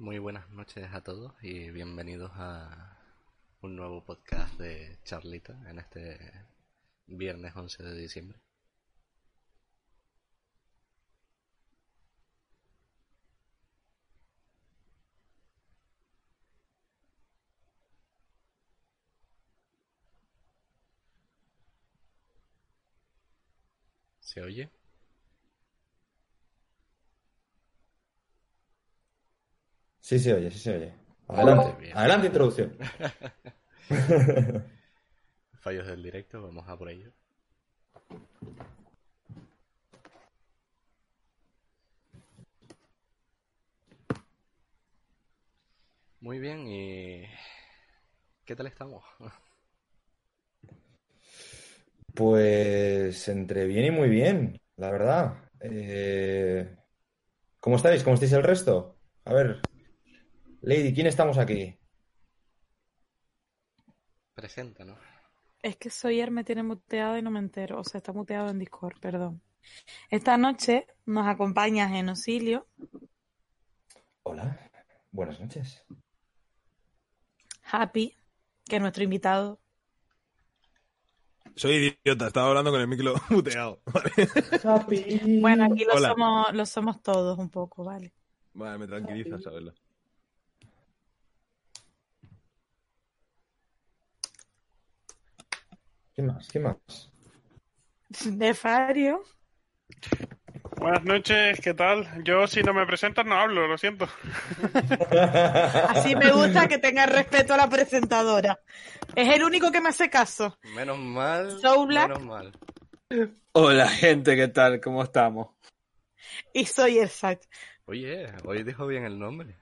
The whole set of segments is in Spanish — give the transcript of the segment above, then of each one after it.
Muy buenas noches a todos y bienvenidos a un nuevo podcast de Charlita en este viernes 11 de diciembre. ¿Se oye? Sí se oye, sí se oye. Adelante, Bien. adelante introducción. Fallos del directo, vamos a por ello. Muy bien, y... ¿Qué tal estamos? Pues entre bien y muy bien, la verdad. Eh, ¿Cómo estáis? ¿Cómo estáis el resto? A ver, Lady, ¿quién estamos aquí? Preséntanos. Es que Sawyer me tiene muteado y no me entero. O sea, está muteado en Discord, perdón. Esta noche nos acompaña Genosilio, Hola, buenas noches. Happy, que es nuestro invitado. Soy idiota, estaba hablando con el micro muteado. Vale, Bueno, aquí lo Hola. somos, lo somos todos un poco, ¿vale? Vale, me tranquiliza saberlo. ¿Qué más? ¿Qué más? Nefario. Buenas noches, ¿qué tal? Yo si no me presentas no hablo, lo siento. Así me gusta que tenga respeto a la presentadora. Es el único que me hace caso. Menos mal, Black. menos mal. Hola gente, ¿qué tal? ¿Cómo estamos? Y soy el Sack. Oye, hoy dijo bien el nombre.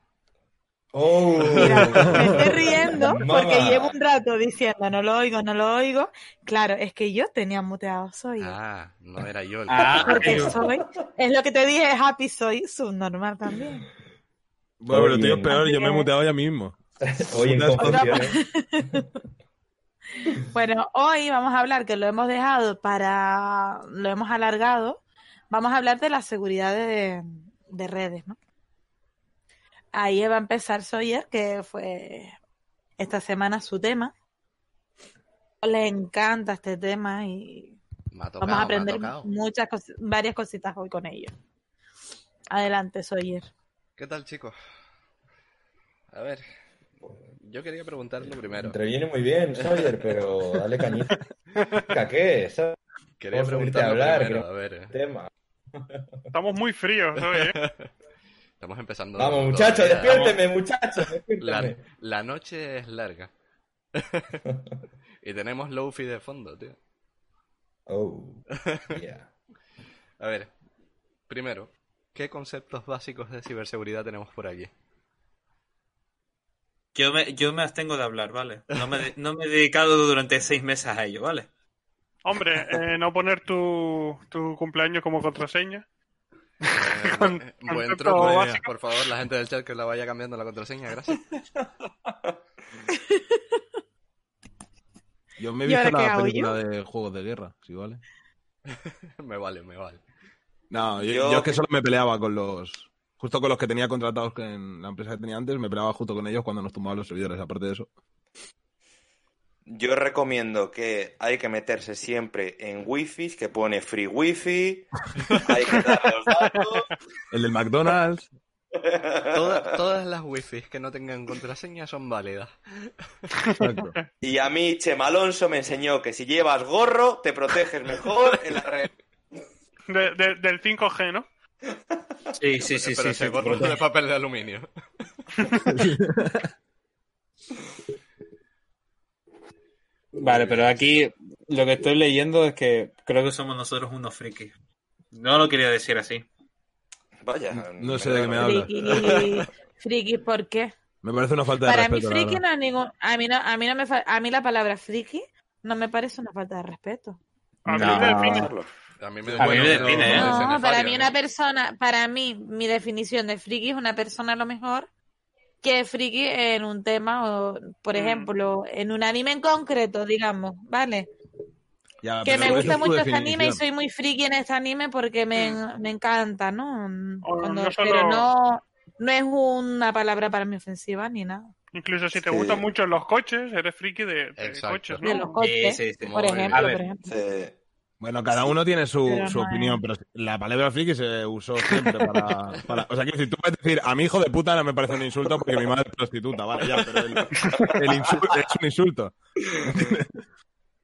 ¡Oh! Mira, me estoy riendo porque llevo un rato diciendo no lo oigo, no lo oigo. Claro, es que yo tenía muteado soy. Ah, no era yo el que Ah, Porque soy, es lo que te dije, Happy, soy subnormal también. Bueno, pero tío, es peor, yo me he muteado ya mismo. Hoy en. Bueno, hoy vamos a hablar, que lo hemos dejado para, lo hemos alargado, vamos a hablar de la seguridad de, de redes, ¿no? Ahí va a empezar Sawyer, que fue esta semana su tema. Le encanta este tema y tocado, vamos a aprender muchas cos- varias cositas hoy con ello. Adelante, Sawyer. ¿Qué tal, chicos? A ver, yo quería preguntarlo primero. Entre bien y muy bien, Sawyer, pero dale cañita. ¿Qué? ¿Sabes? Quería Vamos a preguntarlo hablar, primero, creo. a ver. Tema. Estamos muy fríos hoy, ¿eh? Estamos empezando. Vamos, muchachos, despiérteme, muchachos, La, despiérteme. la noche es larga. y tenemos Lofi de fondo, tío. Oh, yeah. A ver, primero, ¿qué conceptos básicos de ciberseguridad tenemos por aquí? Yo me, yo me abstengo de hablar, ¿vale? No me, no me he dedicado durante seis meses a ello, ¿vale? Hombre, eh, no poner tu, tu cumpleaños como contraseña. Eh, Con- eh, buen truco, básico. por favor, la gente del chat que la vaya cambiando la contraseña, gracias. Yo me he ¿Y visto la película de Juegos de Guerra, ¿sí vale? me vale, me vale. No, yo, Yo- yo es que solo me peleaba con los... Justo con los que tenía contratados en la empresa que tenía antes, me peleaba justo con ellos cuando nos tumbaban los servidores, aparte de eso. Yo recomiendo que hay que meterse siempre en wifi que pone free wifi, hay que dar los datos. El del McDonald's... Toda- todas las wifi que no tengan contraseña son válidas. Exacto. Y a mí Chema Alonso me enseñó que si llevas gorro te proteges mejor en la red. De- de- del 5G, ¿no? Sí, sí, sí, Pero sí. ese sí. gorro de papel de aluminio. Vale, pero aquí lo que estoy leyendo es que creo que somos nosotros unos frikis. No lo quería decir así. Vaya. No sé de qué me hablas. Friki, Friki, ¿por qué? Me parece una falta de Para mí respeto. friki no es ningún... A mí, no, a, mí no me fa- a mí la palabra friki no me parece una falta de respeto. A mí No. me define. A mí me, A mí me bueno, define, ¿eh? no, para mí una persona, para mí, mi definición de friki es una persona a lo mejor que es friki en un tema o, por Mm. ejemplo, en un anime en concreto, digamos, ¿vale? Ya, que me gusta es mucho este anime y soy muy friki en este anime porque me, me encanta, ¿no? Cuando- no solo- Pero no, no es una palabra para mí ofensiva ni nada. Incluso si te Sí. gustan mucho los coches, eres friki de, coches, De ¿no? los coches, sí, sí. por ejemplo, por ejemplo. Bueno, cada uno tiene su, Pero su no opinión, pero la palabra friki se usó siempre para, para- O sea, quiero decir, tú puedes decir, a mi hijo de puta no me parece un insulto porque mi madre es prostituta, vale, ya, pero el, el insulto es un insulto.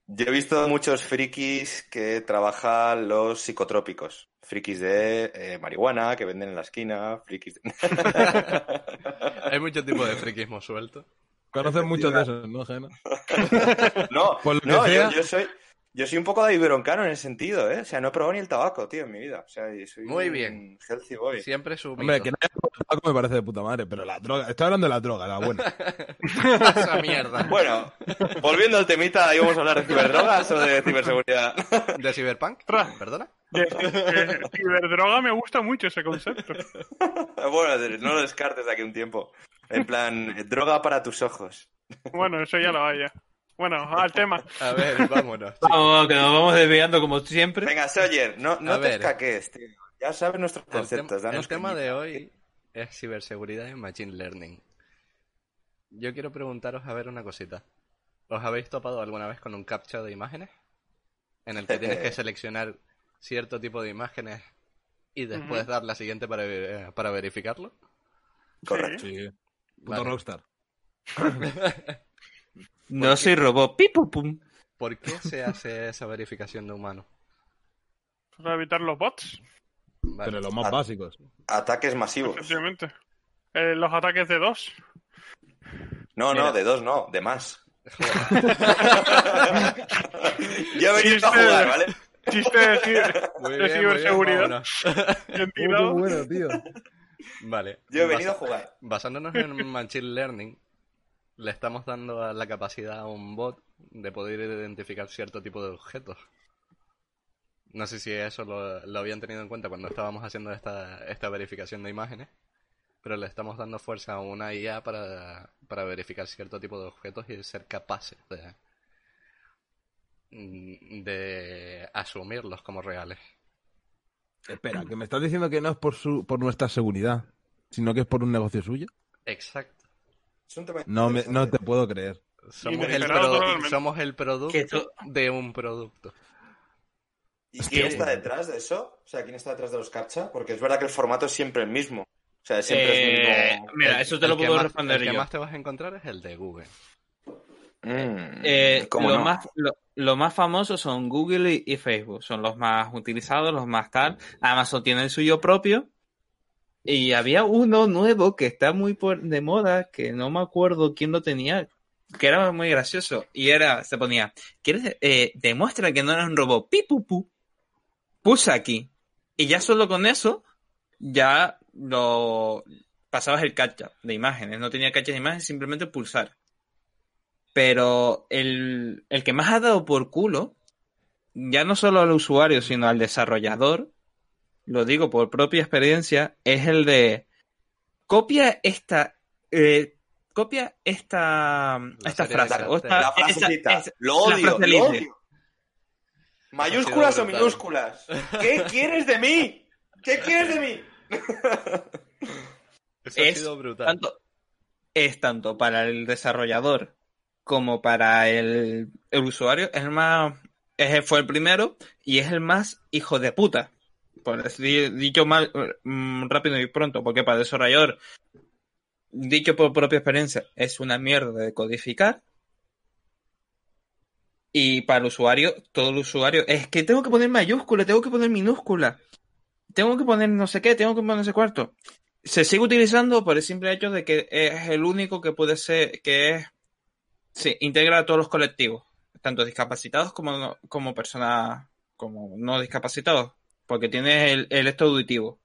Yo he visto muchos frikis que trabajan los psicotrópicos. Frikis de eh, marihuana que venden en la esquina, frikis de... Hay muchos tipos de friquismo suelto. Conoces muchos de esos, ¿no, Gena? No, Por lo que no, yo, sea. yo soy yo soy un poco David Broncano en ese sentido, ¿eh? O sea, no he probado ni el tabaco, tío, en mi vida. O sea, soy Muy un bien. healthy boy. Siempre su Hombre, que no haya probado tabaco me parece de puta madre, pero la droga, estoy hablando de la droga, la buena. Esa mierda. Bueno, volviendo al temita, ¿íbamos a hablar de ciberdrogas o de ciberseguridad? ¿De Cyberpunk? Ostras. ¿Perdona? De- de Ciberdroga me gusta mucho ese concepto. bueno, no lo descartes de aquí un tiempo. En plan, droga para tus ojos. Bueno, eso ya lo hay ya. Bueno, al tema. A ver, vámonos. chicos. Vamos, que nos vamos desviando como siempre. Venga, Sawyer, no, no A te ver. escaques, tío. Ya sabes nuestros El, tem- conceptos. el danos tema de hoy es ciberseguridad y machine learning. Yo quiero preguntaros a ver una cosita. ¿Os habéis topado alguna vez con un captcha de imágenes? En el que tienes que seleccionar cierto tipo de imágenes y después dar la siguiente para, ver- eh, para verificarlo. Correcto. Sí. Puto Vale. rockstar. No soy robot. Pipu, pum. ¿Por qué se hace esa verificación de humano? Para evitar los bots, Vale. Pero los más básicos. Ataques masivos. efectivamente. Eh, los ataques de dos. No, no, de dos no, de más. Yo he venido a Chiste. jugar, ¿vale? Chiste de, Muy bien, muy ciberseguridad. bien tirado. bueno, tío. Vale. Yo he venido a jugar. Basándonos en Machine Learning, le estamos dando a la capacidad a un bot de poder identificar cierto tipo de objetos. No sé si eso lo, lo habían tenido en cuenta cuando estábamos haciendo esta, esta verificación de imágenes, pero le estamos dando fuerza a una IA para, para verificar cierto tipo de objetos y ser capaces de, de asumirlos como reales. Espera, que me estás diciendo que no es por su, por nuestra seguridad, sino que es por un negocio suyo. Exacto. Es un tema No, me, no te puedo creer. Somos el, produ- somos el producto Que de un producto. ¿Y quién está detrás de eso? O sea, ¿quién está detrás de los captcha? Porque es verdad que el formato es siempre el mismo. O sea, siempre es el Eh, mismo. mira, eso te el lo que puedo más- responder El que yo. más te vas a encontrar es el de Google. Mm, Eh, ¿cómo lo, no? más, lo, lo más famoso son Google y, y Facebook. Son los más utilizados, los más tal. Amazon tiene el suyo propio. Y había uno nuevo que está muy por, de moda, que no me acuerdo quién lo tenía, que era muy gracioso. Y era, se ponía, ¿quieres, eh, demuestra que no eres un robot? Pipupu. Puse aquí. Y ya solo con eso, ya lo pasabas el captcha de imágenes. No tenía captcha de imágenes, simplemente pulsar. Pero el, el que más ha dado por culo, ya no solo al usuario, sino al desarrollador, lo digo por propia experiencia, es el de copia esta, eh, copia esta, esta serie de frase. o esta- La frasecita. esa- lo la odio, frase lo odio. ¿Mayúsculas Ha o minúsculas? ¿Qué quieres de mí? ¿Qué quieres de mí? Eso ha Es sido brutal. tanto, es tanto para el desarrollador como para el, el usuario, es el más, es, fue el primero y es el más hijo de puta. Por dicho mal, mm, rápido y pronto, porque para desarrollador, dicho por propia experiencia, es una mierda de codificar. Y para el usuario, todo el usuario, es que tengo que poner mayúscula, tengo que poner minúscula, tengo que poner no sé qué, tengo que poner sé cuarto se sigue utilizando por el simple hecho de que es el único que puede ser, que es, sí, integra a todos los colectivos, tanto discapacitados como, como personas, como no discapacitados, porque tiene el, el esto auditivo.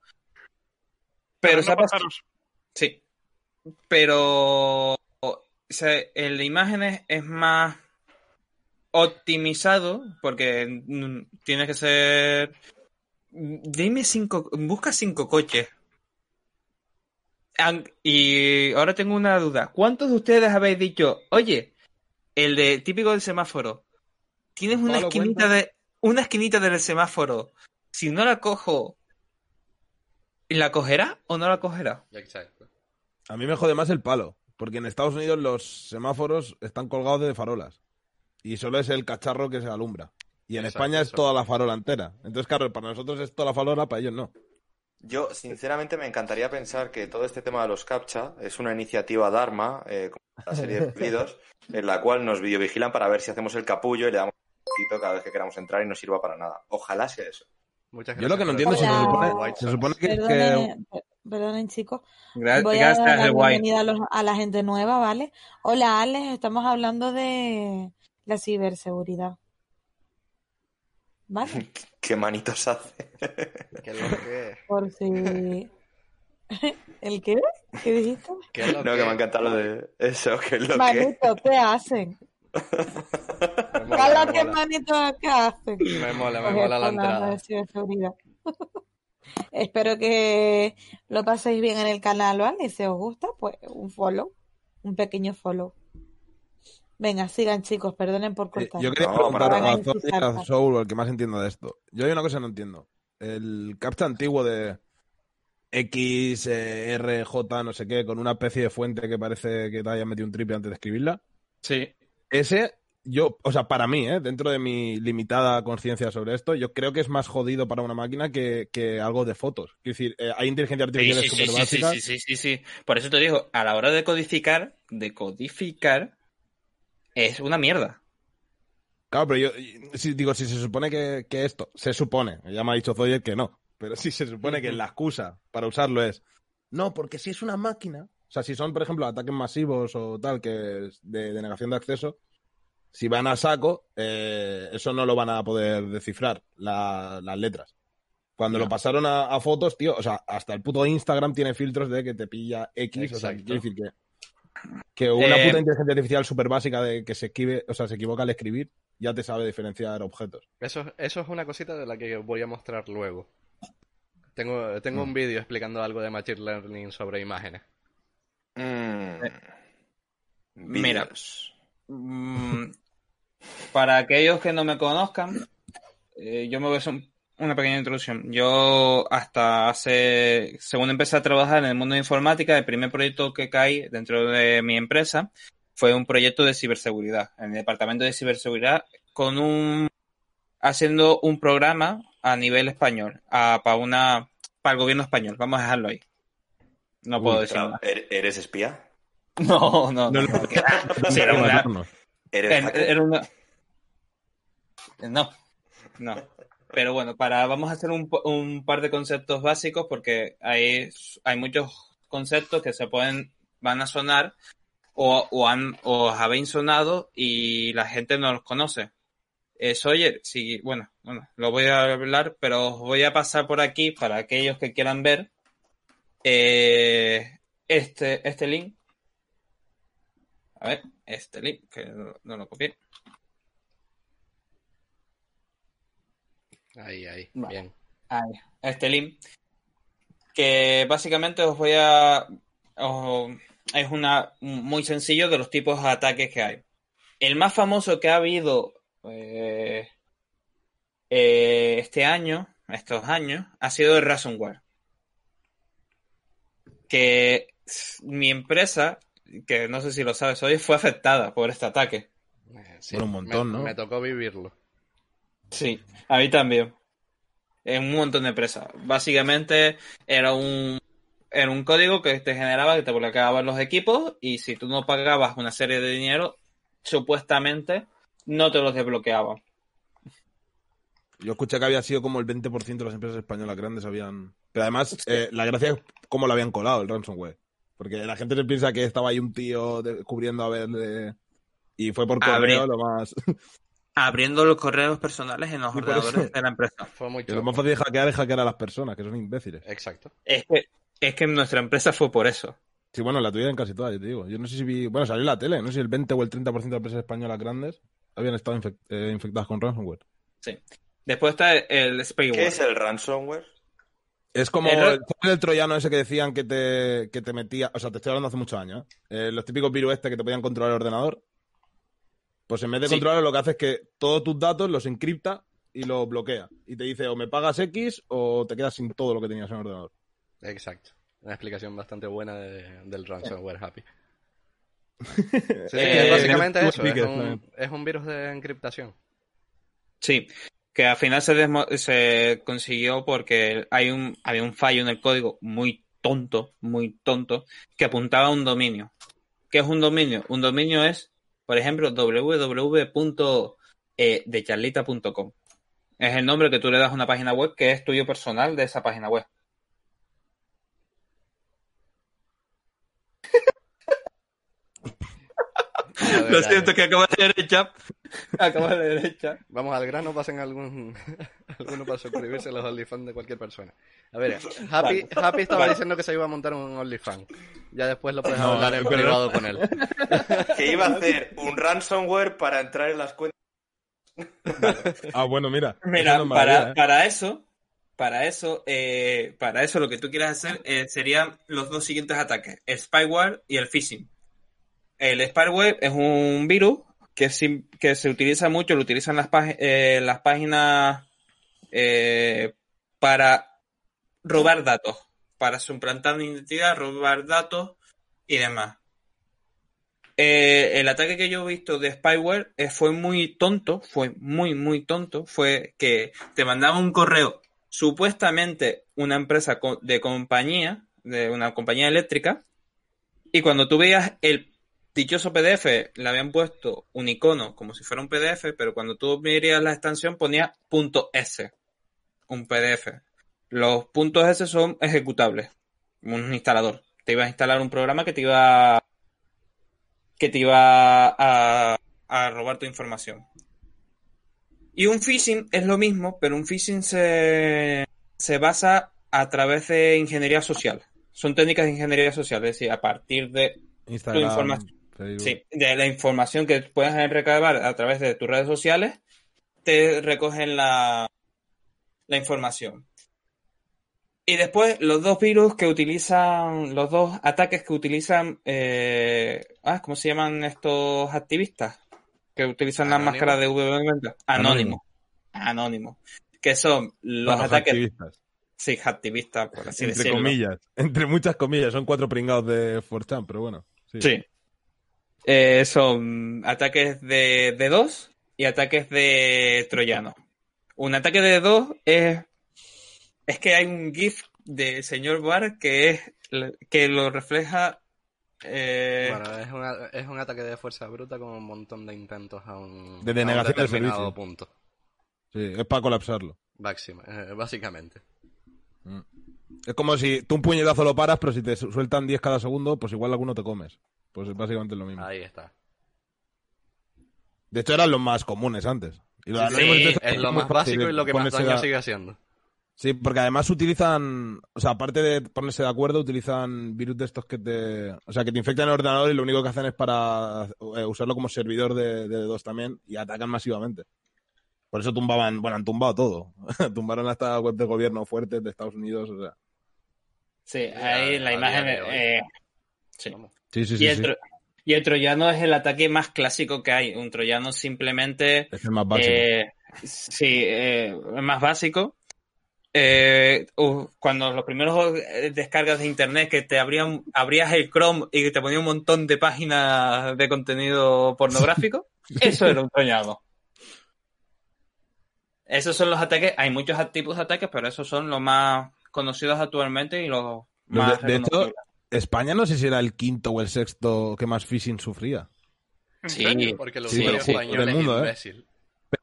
Pero no sí, pero o sea, en la imagen es, más optimizado porque mm, tiene que ser. Dime cinco. Busca cinco coches. Y ahora tengo una duda. ¿Cuántos de ustedes habéis dicho, oye, el de típico del semáforo, tienes una ¿Pablo esquinita cuenta? de una esquinita del semáforo? Si no la cojo, ¿la cogerá o no la cogerá? Exacto. A mí me jode más el palo, porque en Estados Unidos los semáforos están colgados de farolas y solo es el cacharro que se alumbra. Y en Exacto, España es eso. toda la farola entera. Entonces, claro, para nosotros es toda la farola, para ellos no. Yo, sinceramente, me encantaría pensar que todo este tema de los CAPTCHA es una iniciativa Dharma, eh, como la serie de pedidos, en la cual nos videovigilan para ver si hacemos el capullo y le damos un poquito cada vez que queramos entrar y no sirva para nada. Ojalá sea eso. Muchas Yo lo que no gracias entiendo es se se supone que, que- Perdonen, per- perdonen, chicos. Gra- Voy a dar Gracias, la bienvenida a, los- a la gente nueva, ¿vale? Hola, Alex, estamos hablando de la ciberseguridad. ¿Vale? ¿Qué manitos hace? ¿Qué es lo que? Por si... ¿El qué? ¿Qué dijiste? ¿Qué es lo No, que me ha encantado lo de eso, que es lo que... Manito, ¿qué hacen? Me mola, Carla, me ¿qué mola. manito hacen? Me mola, me mola la entrada. Espero que lo paséis bien en el canal, ¿vale? Y si os gusta, pues un follow, un pequeño follow. Venga, sigan chicos, perdonen por eh, cortar. yo quería No, preguntar para a y a Soul, el que más entienda de esto. Yo hay una cosa que no entiendo. El captcha antiguo de X, eh, R, J, no sé qué, con una especie de fuente que parece que te hayas metido un triple antes de escribirla. Sí. Ese, yo, o sea, para mí, ¿eh? dentro de mi limitada conciencia sobre esto, yo creo que es más jodido para una máquina que, que algo de fotos. Es decir, eh, hay inteligencia artificial sí, sí, sí, básica. sí, sí, sí, sí. Por eso te digo, a la hora de codificar, de codificar, es una mierda. Claro, pero yo si, digo, si se supone que, que esto, se supone, ya me ha dicho Zoyer que no, pero si se supone que la excusa para usarlo es, no, porque si es una máquina, o sea, si son, por ejemplo, ataques masivos o tal, que es de, de negación de acceso, si van a saco, eh, eso no lo van a poder descifrar, la- las letras. Cuando lo pasaron a, a fotos, tío, o sea, hasta el puto Instagram tiene filtros de que te pilla X, o sea, Exacto. quiero decir que, que una Eh, puta inteligencia artificial súper básica de que se escribe, o sea, se equivoca al escribir, ya te sabe diferenciar objetos. Eso, eso es una cosita de la que voy a mostrar luego. Tengo, tengo Mm. un vídeo explicando algo de Machine Learning sobre imágenes. Mm. Mira. Vídeos. Mm, para aquellos que no me conozcan, eh, yo me voy a hacer un- una pequeña introducción. Yo hasta hace, según empecé a trabajar en el mundo de informática, el primer proyecto que caí dentro de mi empresa fue un proyecto de ciberseguridad, en el departamento de ciberseguridad, con un haciendo un programa a nivel español, a- para una para el gobierno español. Vamos a dejarlo ahí. No puedo Uy, decir. ¿er- ¿Eres espía? No, no, no. No, no. porque era- sí, era una- ¿Eres era- hacker? era una- No, no. Pero bueno, para vamos a hacer un, un par de conceptos básicos porque hay, hay muchos conceptos que se pueden, van a sonar o, o, han, o os habéis sonado y la gente no los conoce. Eh, Sawyer, sí, bueno, bueno, lo voy a hablar, pero os voy a pasar por aquí para aquellos que quieran ver eh, este, este link. A ver, este link, que no, no lo copié. Ahí, ahí. Vale. Bien. Ahí, este link. Que básicamente os voy a. os- es una muy sencillo de los tipos de ataques que hay. El más famoso que ha habido eh, eh, este año, estos años, ha sido el ransomware. Que mi empresa, que no sé si lo sabes hoy, fue afectada por este ataque. Sí, Bueno, un montón, me, ¿no? Me tocó vivirlo. Sí, a mí también. En un montón de empresas. Básicamente era un, era un código que te generaba, que te bloqueaban los equipos y si tú no pagabas una serie de dinero, supuestamente no te los desbloqueaban. Yo escuché que había sido como el 20% de las empresas españolas grandes habían... Pero además, eh, la gracia es cómo lo habían colado el ransomware. Porque la gente se piensa que estaba ahí un tío descubriendo a ver... de- Y fue por Abre- correo lo más... Abriendo los correos personales en los ordenadores eso- de la empresa. Fue muy lo más fácil de hackear es hackear a las personas, que son imbéciles. Exacto. Es que, es que nuestra empresa fue por eso. Sí, bueno, la tuya en casi todas, yo te digo. Yo no sé si vi. Bueno, salió en la tele. No sé si el 20 o el 30% de las empresas españolas grandes habían estado eh, infectadas con ransomware. Sí. Después está el spyware. ¿Qué es el ransomware? Es como El ra- el, el troyano ese que decían que te, que te metía. O sea, te estoy hablando hace muchos años. ¿eh? Eh, los típicos virus este que te podían controlar el ordenador. Pues en vez de Sí. controlarlo, lo que hace es que todos tus datos los encripta y los bloquea. Y te dice o me pagas X o te quedas sin todo lo que tenías en el ordenador. Exacto. Una explicación bastante buena de- del ransomware happy. Sí, Eh, es básicamente eso, es un, es un virus de encriptación. Sí, que al final se, se consiguió porque hay un, había un fallo en el código muy tonto, muy tonto, que apuntaba a un dominio. ¿Qué es un dominio? Un dominio es, por ejemplo, www.decharlita.com. Es el nombre que tú le das a una página web que es tuyo personal de esa página web. A ver, Lo siento que acabo de leer el chat. Acabo de leer el chat. Vamos al grano, pasen algún alguno para suscribirse a los OnlyFans de cualquier persona. A ver, Happy, Happy estaba Vale. diciendo que se iba a montar un OnlyFans. Ya después lo puedes No, hablar en pero- privado con él. Que iba a hacer un ransomware para entrar en las cuentas. Ah, bueno, mira. Mira, eso no es para, maravilla, ¿eh? para eso, para eso, eh, para eso lo que tú quieras hacer eh, serían los dos siguientes ataques, el spyware y el phishing. El spyware es un virus que, se utiliza mucho, lo utilizan las, eh, páginas eh, para robar datos, para suplantar identidad, robar datos y demás. Eh, el ataque que yo he visto de spyware fue muy tonto, fue muy, muy tonto. Fue que te mandaba un correo, supuestamente una empresa de compañía, de una compañía eléctrica, y cuando tú veías el dichoso PDF, le habían puesto un icono como si fuera un PDF, pero cuando tú miras la extensión ponía .s, un PDF. Los puntos S son ejecutables, un instalador. Te ibas a instalar un programa que te iba que te iba a, a robar tu información. Y un phishing es lo mismo, pero un phishing se, se basa a través de ingeniería social. Son técnicas de ingeniería social, es decir, a partir de, Instagram, información. Facebook. sí, de la información que puedes recabar a través de tus redes sociales, te recogen la, la información. Y después los dos virus que utilizan, los dos ataques que utilizan, eh, ah, ¿cómo se llaman estos activistas? Que utilizan las Anónimo. máscaras de V90. Anónimo. Anónimo. Que son los ataques, activistas. sí, activistas, por así entre decirlo. comillas. Entre muchas comillas. Son cuatro pringados de 4chan, pero bueno. Sí. Sí. Eh, son ataques de D2 y ataques de troyano. Un ataque de D2 es. Es que hay un GIF de señor Bar que es que lo refleja. eh, Bueno, es, una- es un ataque de fuerza bruta con un montón de intentos a un, De a un denegación del servicio. punto. Sí, es para colapsarlo. Máxima, eh, básicamente. Es como si tú un puñetazo lo paras, pero si te su- sueltan 10 cada segundo, pues igual alguno te comes. Pues es básicamente lo mismo. Ahí está. De hecho, eran los más comunes antes. Y los Sí, es lo más básico y lo que más daño a- sigue haciendo. Sí, porque además utilizan, o sea, aparte de ponerse de acuerdo, utilizan virus de estos que te, o sea, que te infectan el ordenador y lo único que hacen es para eh, usarlo como servidor de, de dos también y atacan masivamente. Por eso tumbaban, bueno, han tumbado todo. Tumbaron hasta web de gobierno fuertes de Estados Unidos, o sea. sí, ahí la imagen. eh, sí. Vamos. Sí, sí, Y sí. el, tro- y el troyano es el ataque más clásico que hay. Un troyano simplemente Es el más básico. Eh, sí, eh, más básico. Eh, uh, cuando los primeros eh, descargas de internet que te abrían, abrías el Chrome y te ponía un montón de páginas de contenido pornográfico, eso era un troyano. Esos son los ataques, hay muchos tipos de ataques, pero esos son los más conocidos actualmente y los más de. España no sé si era el quinto o el sexto que más phishing sufría. ¿En Sí. Porque los Sí, sí, españoles del mundo, ¿eh? imbécil.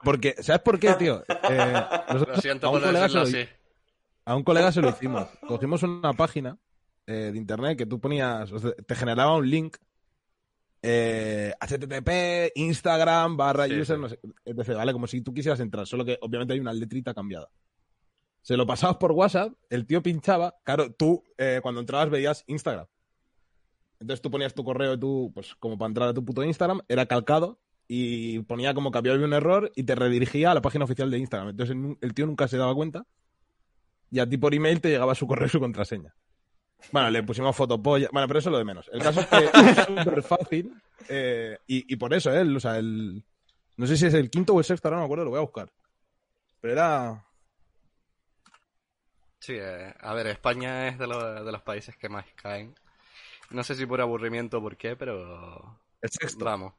Porque, ¿sabes por qué, tío? Eh, nosotros Lo siento a por un colega decirlo se lo- así. A un colega se lo hicimos. Cogimos una página eh, de internet que tú ponías, o sea, te generaba un link, eh, http, Instagram, barra Sí, user, sí. no sé, etc. ¿Vale? Como si tú quisieras entrar, solo que obviamente hay una letrita cambiada. Se lo pasabas por WhatsApp, el tío pinchaba, claro, tú eh, cuando entrabas veías Instagram. Entonces tú ponías tu correo y tú, pues como para entrar a tu puto Instagram, era calcado y ponía como que había un error y te redirigía a la página oficial de Instagram. Entonces el- tío nunca se daba cuenta y a ti por email te llegaba su correo y su contraseña. Bueno, le pusimos fotopolla. Bueno, pero eso es lo de menos. El caso es que es súper fácil eh, y, y por eso él, o sea, el... No sé si es el quinto o el sexto, ahora no me acuerdo, lo voy a buscar. Pero era... Sí, eh, a ver, España es de, los- de los países que más caen. No sé si por aburrimiento o por qué, pero El sexto. vamos.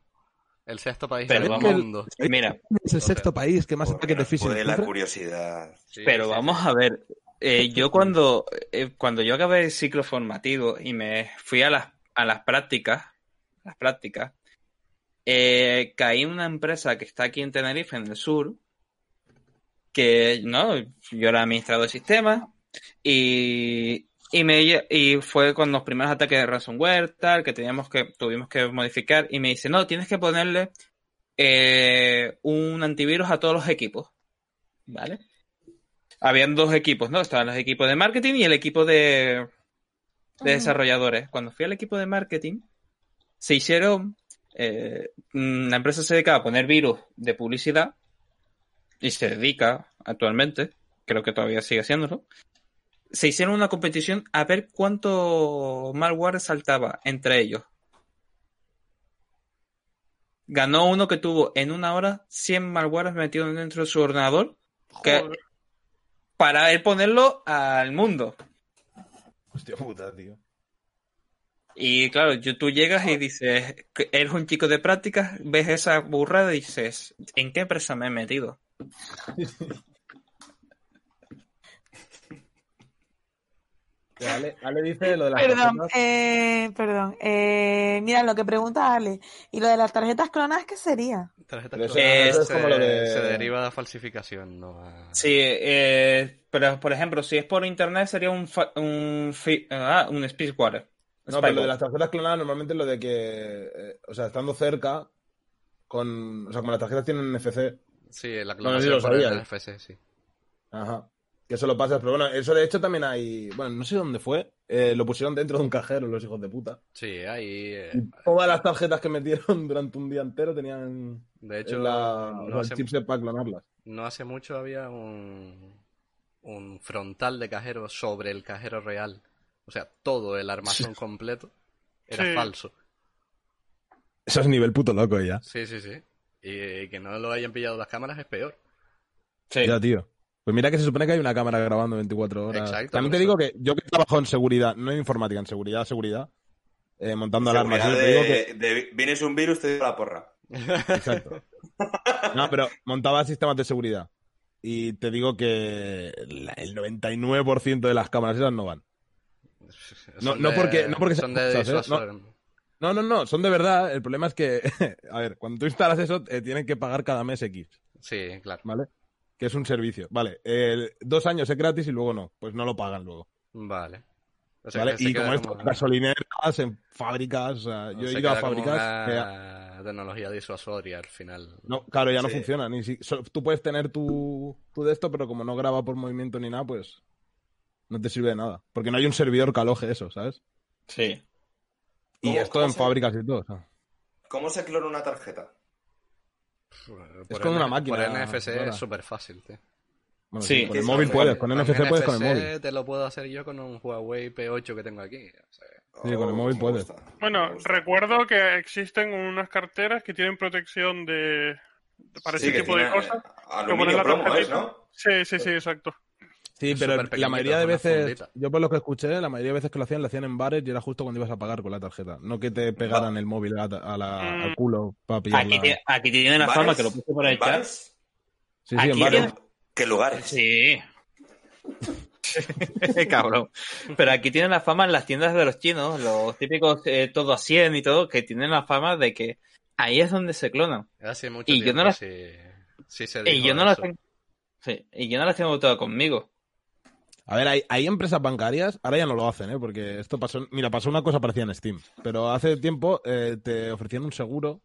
El sexto país Pero del vamos- mundo. Mira, Es el sexto país que más ataques de puede la curiosidad. Sí, pero sí, vamos sí. a ver. eh, yo cuando, eh, cuando yo acabé el ciclo formativo y me fui a las, a las prácticas, las prácticas, eh, caí en una empresa que está aquí en Tenerife, en el sur, que no, yo era administrador de sistemas y, y me y fue con los primeros ataques de ransomware, tal, que teníamos que, tuvimos que modificar, y me dice, no, tienes que ponerle eh, un antivirus a todos los equipos. ¿Vale? Habían dos equipos, ¿no? Estaban los equipos de marketing y el equipo de, de desarrolladores. Cuando fui al equipo de marketing, se hicieron. eh, la empresa se dedicaba a poner virus de publicidad y se dedica actualmente, creo que todavía sigue haciéndolo. Se hicieron una competición a ver cuánto malware saltaba entre ellos. Ganó uno que tuvo en una hora 100 malwares metidos dentro de su ordenador que- para él ponerlo al mundo. Hostia puta, tío. Y claro, tú llegas y dices, eres un chico de prácticas, ves esa burrada y dices, ¿en qué empresa me he metido? Ale, Ale dice lo de las Perdón, tarjetas. eh, perdón. Eh, mira, lo que pregunta Ale. ¿Y lo de las tarjetas clonadas qué sería? Tarjetas clonadas eso es como lo de- se deriva de falsificación, no a- Sí, eh, pero por ejemplo, si es por internet sería un, fa- un, ah, un speedwater. No, pero lo de las tarjetas clonadas normalmente es lo de que, eh, o sea, estando cerca, con, o sea, como las tarjetas tienen NFC, Sí, la No, no sé si clonación lo sabía. NFC, sí. ajá, que eso lo pasas, pero bueno, eso de hecho también hay, bueno, no sé dónde fue, eh, lo pusieron dentro de un cajero los hijos de puta. Sí, ahí... eh, todas las tarjetas que metieron durante un día entero tenían de hecho, la, no, sea, hace, para clonarlas. no hace mucho había un, un frontal de cajero sobre el cajero real. O sea, todo el armazón completo era Sí. falso. Eso es nivel puto loco ya. Sí, sí, sí. Y que no lo hayan pillado las cámaras es peor. Sí. Ya, tío. Pues mira que se supone que hay una cámara grabando 24 horas. Exacto, También te digo que yo que trabajo en seguridad, no en informática, en seguridad, seguridad, eh, montando alarmas, yo te digo que de, de- vienes un virus, te digo la porra. Exacto. No, pero montaba sistemas de seguridad. Y te digo que la- el 99% de las cámaras esas no van. No- Son no de- porque- no porque son de cosas, ¿eh? disuasor. No, no, no, son de verdad. El problema es que, a ver, cuando tú instalas eso, eh, tienen que pagar cada mes X, Sí, claro. ¿vale? Que es un servicio. Vale, dos años es gratis y luego no. Pues no lo pagan luego. Vale. O sea, ¿Vale? Y como esto, como- gasolineras, en fábricas, o sea, yo he ido a fábricas que- tecnología disuasoria al final. No, claro, ya no funciona. Ni si... so- Tú puedes tener tu, tu de esto, pero como no graba por movimiento ni nada, pues no te sirve de nada. Porque no hay un servidor que aloje eso, ¿sabes? Sí. Y ¿Cómo- esto cómo en se- fábricas y todo. o sea. ¿cómo se clona una tarjeta? Por con una máquina, Por NFC ahora. es súper fácil, tío. Bueno, Sí. con el Sí, móvil puedes, con Con NFC puedes con el móvil. te lo puedo hacer yo con un Huawei P8 que tengo aquí. o sea, Sí, con el móvil me puedes. Bueno, recuerdo que existen unas carteras que tienen protección de, para Sí, ese tipo de cosas. Aluminio la ¿es, tarjetita. no? Sí, sí, sí, exacto. Sí, Es pero la mayoría de veces, fundita. yo por lo que escuché, la mayoría de veces que lo hacían, lo hacían en bares y era justo cuando ibas a pagar con la tarjeta. No que te pegaran el móvil a, a la- Mm. al culo para pillar Aquí, la- aquí tiene la fama que lo puse por el chat. ¿Bares? Sí, sí, aquí en bares. tiene- ¿Qué lugares? Sí. Cabrón. Pero aquí tienen la fama en las tiendas de los chinos, los típicos eh, todo a 100 y todo, que tienen la fama de que ahí es donde se clonan. hace mucho Y yo tiempo no las- sí, sí se Y yo no las tengo. Sí, y yo no las tengo todo conmigo. A ver, hay, hay empresas bancarias, ahora ya no lo hacen, ¿eh? Porque esto pasó, mira, pasó una cosa parecida en Steam, pero hace tiempo eh, te ofrecían un seguro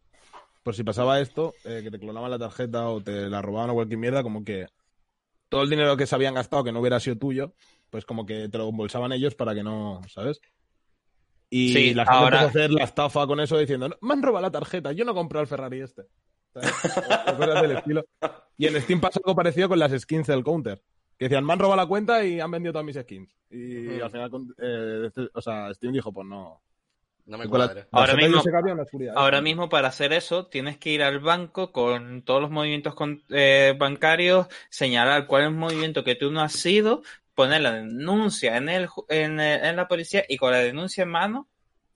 por si pasaba esto, eh, que te clonaban la tarjeta o te la robaban o cualquier mierda, como que todo el dinero que se habían gastado que no hubiera sido tuyo, pues como que te lo embolsaban ellos para que no, ¿sabes? Y Sí, la gente ahora- empezó a hacer la estafa con eso diciendo, "No, me han robado la tarjeta, yo no compré el Ferrari este. ¿Sabes? O- o cosas del estilo. Y en Steam pasa algo parecido con las skins del counter. Que decían, me han robado la cuenta y han vendido todas mis skins. Y al final, eh, este- o sea, Steam dijo, pues no. No me la- Ahora mismo- furia, ¿eh? Ahora mismo para hacer eso tienes que ir al banco con todos los movimientos con- eh, bancarios, señalar cuál es el movimiento que tú no has sido, poner la denuncia en, el, en, el- en la policía y con la denuncia en mano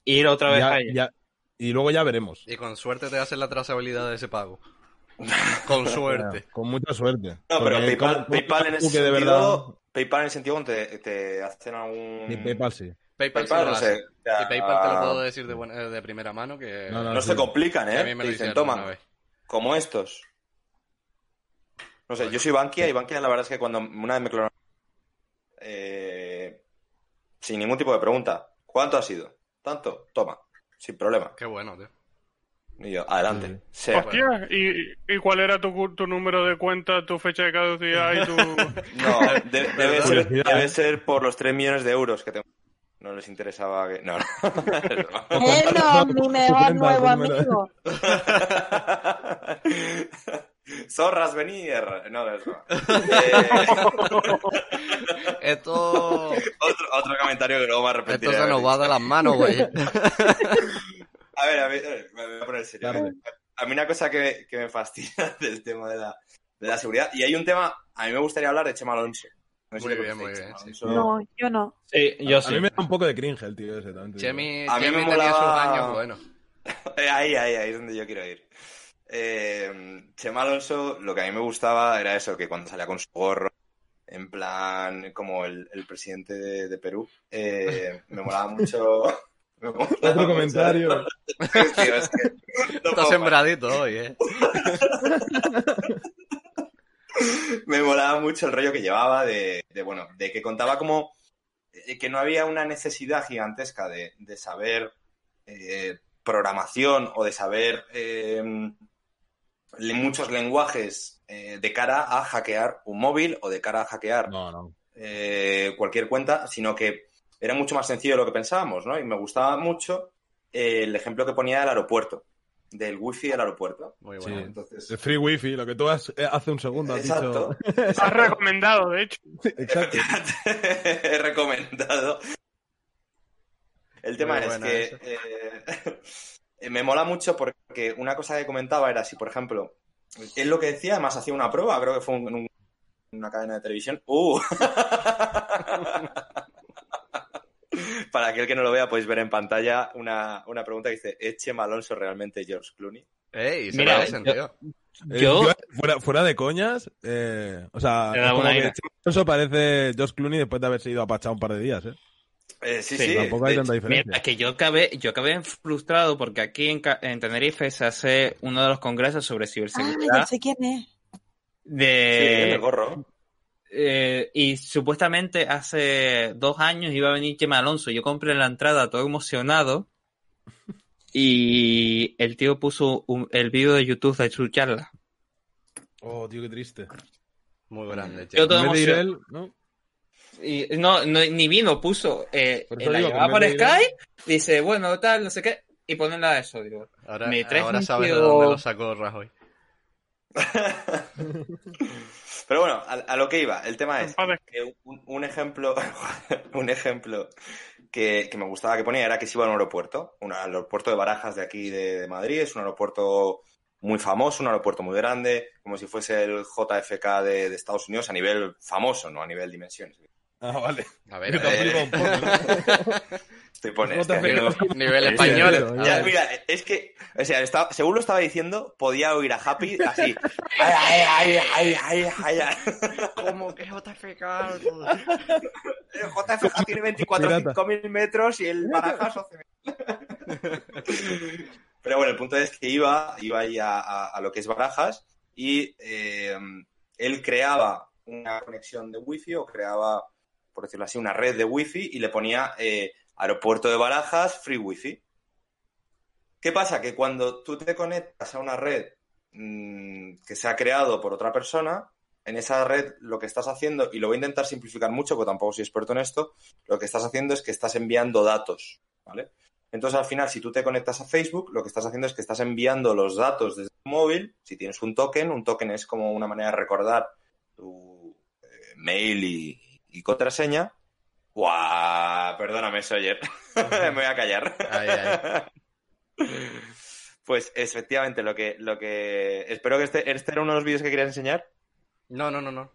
ir otra vez Ya- allá. ya- y luego ya veremos. Y con suerte te hacen la trazabilidad de ese pago. Con suerte. Con mucha suerte. No, pero Porque PayPal, ¿cómo- cómo PayPal en ese que de sentido, verdad... PayPal en el sentido donde te, te hacen algún... Ni PayPal sí. PayPal, sí PayPal, no sé. Y PayPal te lo puedo decir de, buena- eh, de primera mano que No, no, No sí. se complican, a ¿eh? mí me Te lo dicen, toma, como estos. No sé, yo soy Bankia y Bankia la verdad es que cuando una vez me clonaron, eh, sin ningún tipo de pregunta, ¿cuánto ha sido? ¿Tanto? Toma, sin problema. Qué bueno, tío. Y yo, adelante. sea. Hostia, ¿y, ¿y cuál era tu, tu número de cuenta, tu fecha de caducidad y tu... No, de- debe, ser, debe ¿eh? ser por los 3 millones de euros que tengo. No les interesaba que... No, no. Hello, mi mejor nuevo amigo. Zorras, venir. No, no broma. Eh, Esto, otro, otro comentario que luego me arrepentiré. esto se nos va de las manos, güey. A ver, a ver, a ver, me voy a poner serio. A mí una cosa que, que me fascina del tema de la, de la seguridad, y hay un tema, a mí me gustaría hablar de Chema Alonso. No Muy bien, muy bien, sí. No, yo no. Sí, yo A sí. mí me da un poco de cringe el tío ese. Chemi, A mí Chemi me tenía sus molaba- años buenos. Eh, Ahí, ahí, ahí es donde yo quiero ir. Eh, Chema Alonso, lo que a mí me gustaba era eso, que cuando salía con su gorro, en plan como el, el presidente de, de Perú, eh, me molaba mucho. Otro mucho- comentario. Tío, es que no Está sembradito hoy, eh. me molaba mucho el rollo que llevaba de, de, bueno, de que contaba como eh, que no había una necesidad gigantesca de, de saber eh, programación o de saber eh, muchos lenguajes eh, de cara a hackear un móvil o de cara a hackear No, no. eh, cualquier cuenta, sino que era mucho más sencillo de lo que pensábamos, ¿no? Y me gustaba mucho eh, el ejemplo que ponía del aeropuerto, del wifi del aeropuerto. Muy Sí. bueno. Entonces, El free wifi, lo que tú has, eh, hace un segundo has exacto. dicho. Has recomendado, de hecho. Exacto. He recomendado. El tema Muy es que eh, me mola mucho porque una cosa que comentaba era si, por ejemplo, él lo que decía, además hacía una prueba, creo que fue en un- una cadena de televisión. ¡Uh! Para aquel que no lo vea, podéis ver en pantalla una, una pregunta que dice: ¿Es Chema Alonso realmente George Clooney? Ey, se Mira, yo- tío. Eh, Yo- fuera, fuera de coñas, eh, o sea, es eso parece Josh Clooney después de haberse ido a Pachá un par de días, ¿eh? Eh, sí, Sí, sí. Tampoco hay tanta diferencia. Mira, que yo acabé, yo acabé frustrado porque aquí en, en Tenerife se hace uno de los congresos sobre Ah, ciberseguridad ya sé quién es. sí, de el gorro. Eh, y supuestamente hace dos años iba a venir Chema Alonso. Yo compré la entrada todo emocionado y el tío puso un- el vídeo de YouTube de su charla. Oh, tío, qué triste. Muy grande, Yo todo emocionado. él, ¿no? Y no, no, ni vino, puso eh, Por la digo a- Skype, dice, bueno, tal, no sé qué, y ponen la de eso, digo. Ahora, ahora sabes de dónde lo sacó Rajoy. Pero bueno, a, a lo que iba, el tema es que un, un ejemplo, un ejemplo que, que me gustaba que ponía era que se iba a un aeropuerto, un aeropuerto de Barajas de aquí de, de Madrid, es un aeropuerto muy famoso, un aeropuerto muy grande, como si fuese el JFK de, de Estados Unidos a nivel famoso, no a nivel dimensiones. Ah, vale. A ver, flipa un poco, ¿no? Estoy poniendo. JFK. Nivel, nivel español. Ya, mira, es que, o sea, estaba- según lo estaba diciendo, podía oír a Happy así. Ay, ay, ay, ay, ay, ay. ¿Cómo que JFK? JFK tiene 24 Pirata. 5.000 metros y el Barajas 11.000. Pero bueno, el punto es que iba, iba ahí a, a- a lo que es Barajas y eh, él creaba una conexión de wifi o creaba, por decirlo así, una red de wifi y le ponía eh, aeropuerto de Barajas, free wifi. ¿Qué pasa? Que cuando tú te conectas a una red mm, que se ha creado por otra persona, en esa red lo que estás haciendo, y lo voy a intentar simplificar mucho, porque tampoco soy experto en esto, lo que estás haciendo es que estás enviando datos, ¿vale? Entonces, al final, si tú te conectas a Facebook, lo que estás haciendo es que estás enviando los datos desde tu móvil. Si tienes un token, un token es como una manera de recordar tu eh, mail y, y contraseña. ¡Guau! Perdóname, Sawyer. Me voy a callar. Pues efectivamente, lo que, lo que. Espero que este, este era uno de los vídeos que querías enseñar. No, no, no, no.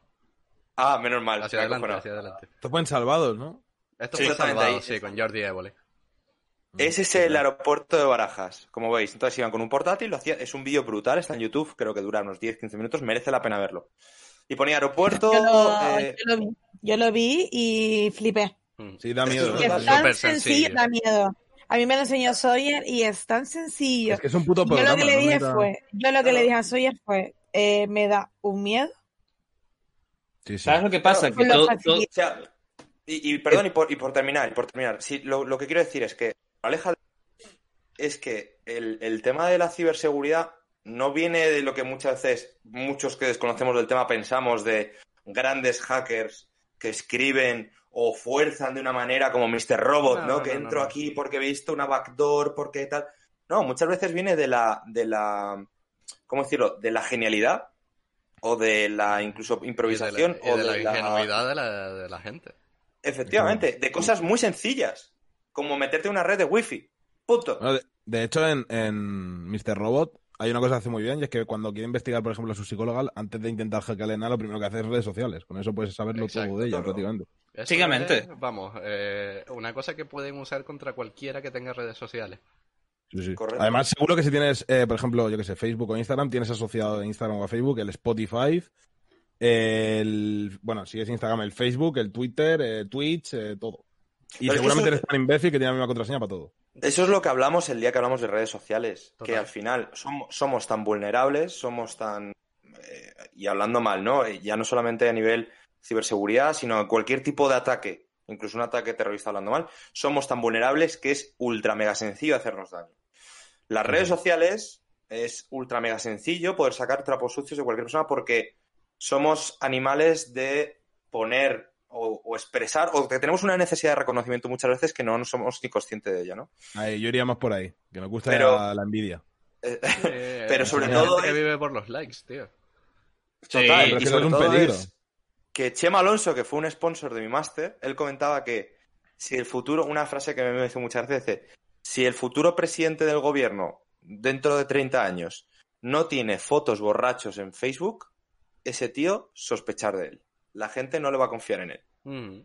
Ah, menos mal. Hacia adelante, hacia adelante. Estos fueron salvados, ¿no? Esto Sí, fue exactamente salvado, ahí. sí, con Jordi Évole. Ese es el aeropuerto de Barajas, como veis. Entonces iban con un portátil, lo hacía, es un vídeo brutal, está en YouTube, creo que dura unos 10-15 minutos, merece la pena verlo. Y ponía aeropuerto. Yo lo, eh, yo lo vi. Yo lo vi y flipé. Mm. Sí, da miedo. es es tan sencillo, sencillo. da miedo. A mí me lo enseñó Sawyer y es tan sencillo. Es que es un puto yo programa. lo que le dije fue, yo lo que le dije a Sawyer fue, eh, me da un miedo. Sí, sí. ¿Sabes lo que pasa? Claro, Que lo todo- facilita. todo- O sea, y, y perdón, y por, y por terminar, y por terminar, sí, lo, lo que quiero decir es que, aleja es que el, el tema de la ciberseguridad no viene de lo que muchas veces muchos que desconocemos del tema pensamos de grandes hackers que escriben o fuerzan de una manera como Mr. Robot, No, ¿no? no, que no, entro no. aquí porque he visto una backdoor, porque tal. No, muchas veces viene de la, de la, ¿cómo decirlo? De la genialidad o de la incluso improvisación y de la, y o de la la, ingenuidad de la, de la gente. Efectivamente, de cosas muy sencillas, como meterte en una red de wifi. Punto. De, de hecho, en, en Mr. Robot hay una cosa que hace muy bien y es que cuando quiere investigar, por ejemplo, a su psicóloga, antes de intentar hackearle nada, lo primero que hace es redes sociales. Con eso puedes saberlo Exacto, todo de ella, todo. prácticamente. Básicamente. es, vamos, eh, una cosa que pueden usar contra cualquiera que tenga redes sociales. Sí, sí. Correcto. Además, seguro que si tienes, eh, por ejemplo, yo que sé, Facebook o Instagram, tienes asociado a Instagram o a Facebook el Spotify, el, bueno, si es Instagram, el Facebook, el Twitter, eh, Twitch, eh, todo. Y Pero es que seguramente eso- eres tan imbécil que tiene la misma contraseña para todo. Eso es lo que hablamos el día que hablamos de redes sociales, Total. que al final somos, somos tan vulnerables, somos tan... eh, y hablando mal, ¿no? Eh, Ya no solamente a nivel ciberseguridad, sino en cualquier tipo de ataque, incluso un ataque terrorista hablando mal, somos tan vulnerables que es ultra mega sencillo hacernos daño. Las redes sociales es ultra mega sencillo poder sacar trapos sucios de cualquier persona porque somos animales de poner o, o expresar, o que tenemos una necesidad de reconocimiento muchas veces que no nos somos ni conscientes de ella, ¿no? Ahí, yo iría más por ahí, que me gusta Pero- la, la envidia. Eh, Eh, Pero sobre todo que vive por los likes, tío. Total, pero y es que sobre es un todo peligro. es que Chema Alonso, que fue un sponsor de mi máster, él comentaba que si el futuro, una frase que me dice muchas veces, dice, si el futuro presidente del gobierno dentro de 30 años no tiene fotos borrachos en Facebook, ese tío sospechar de él. La gente no le va a confiar en él. Mm.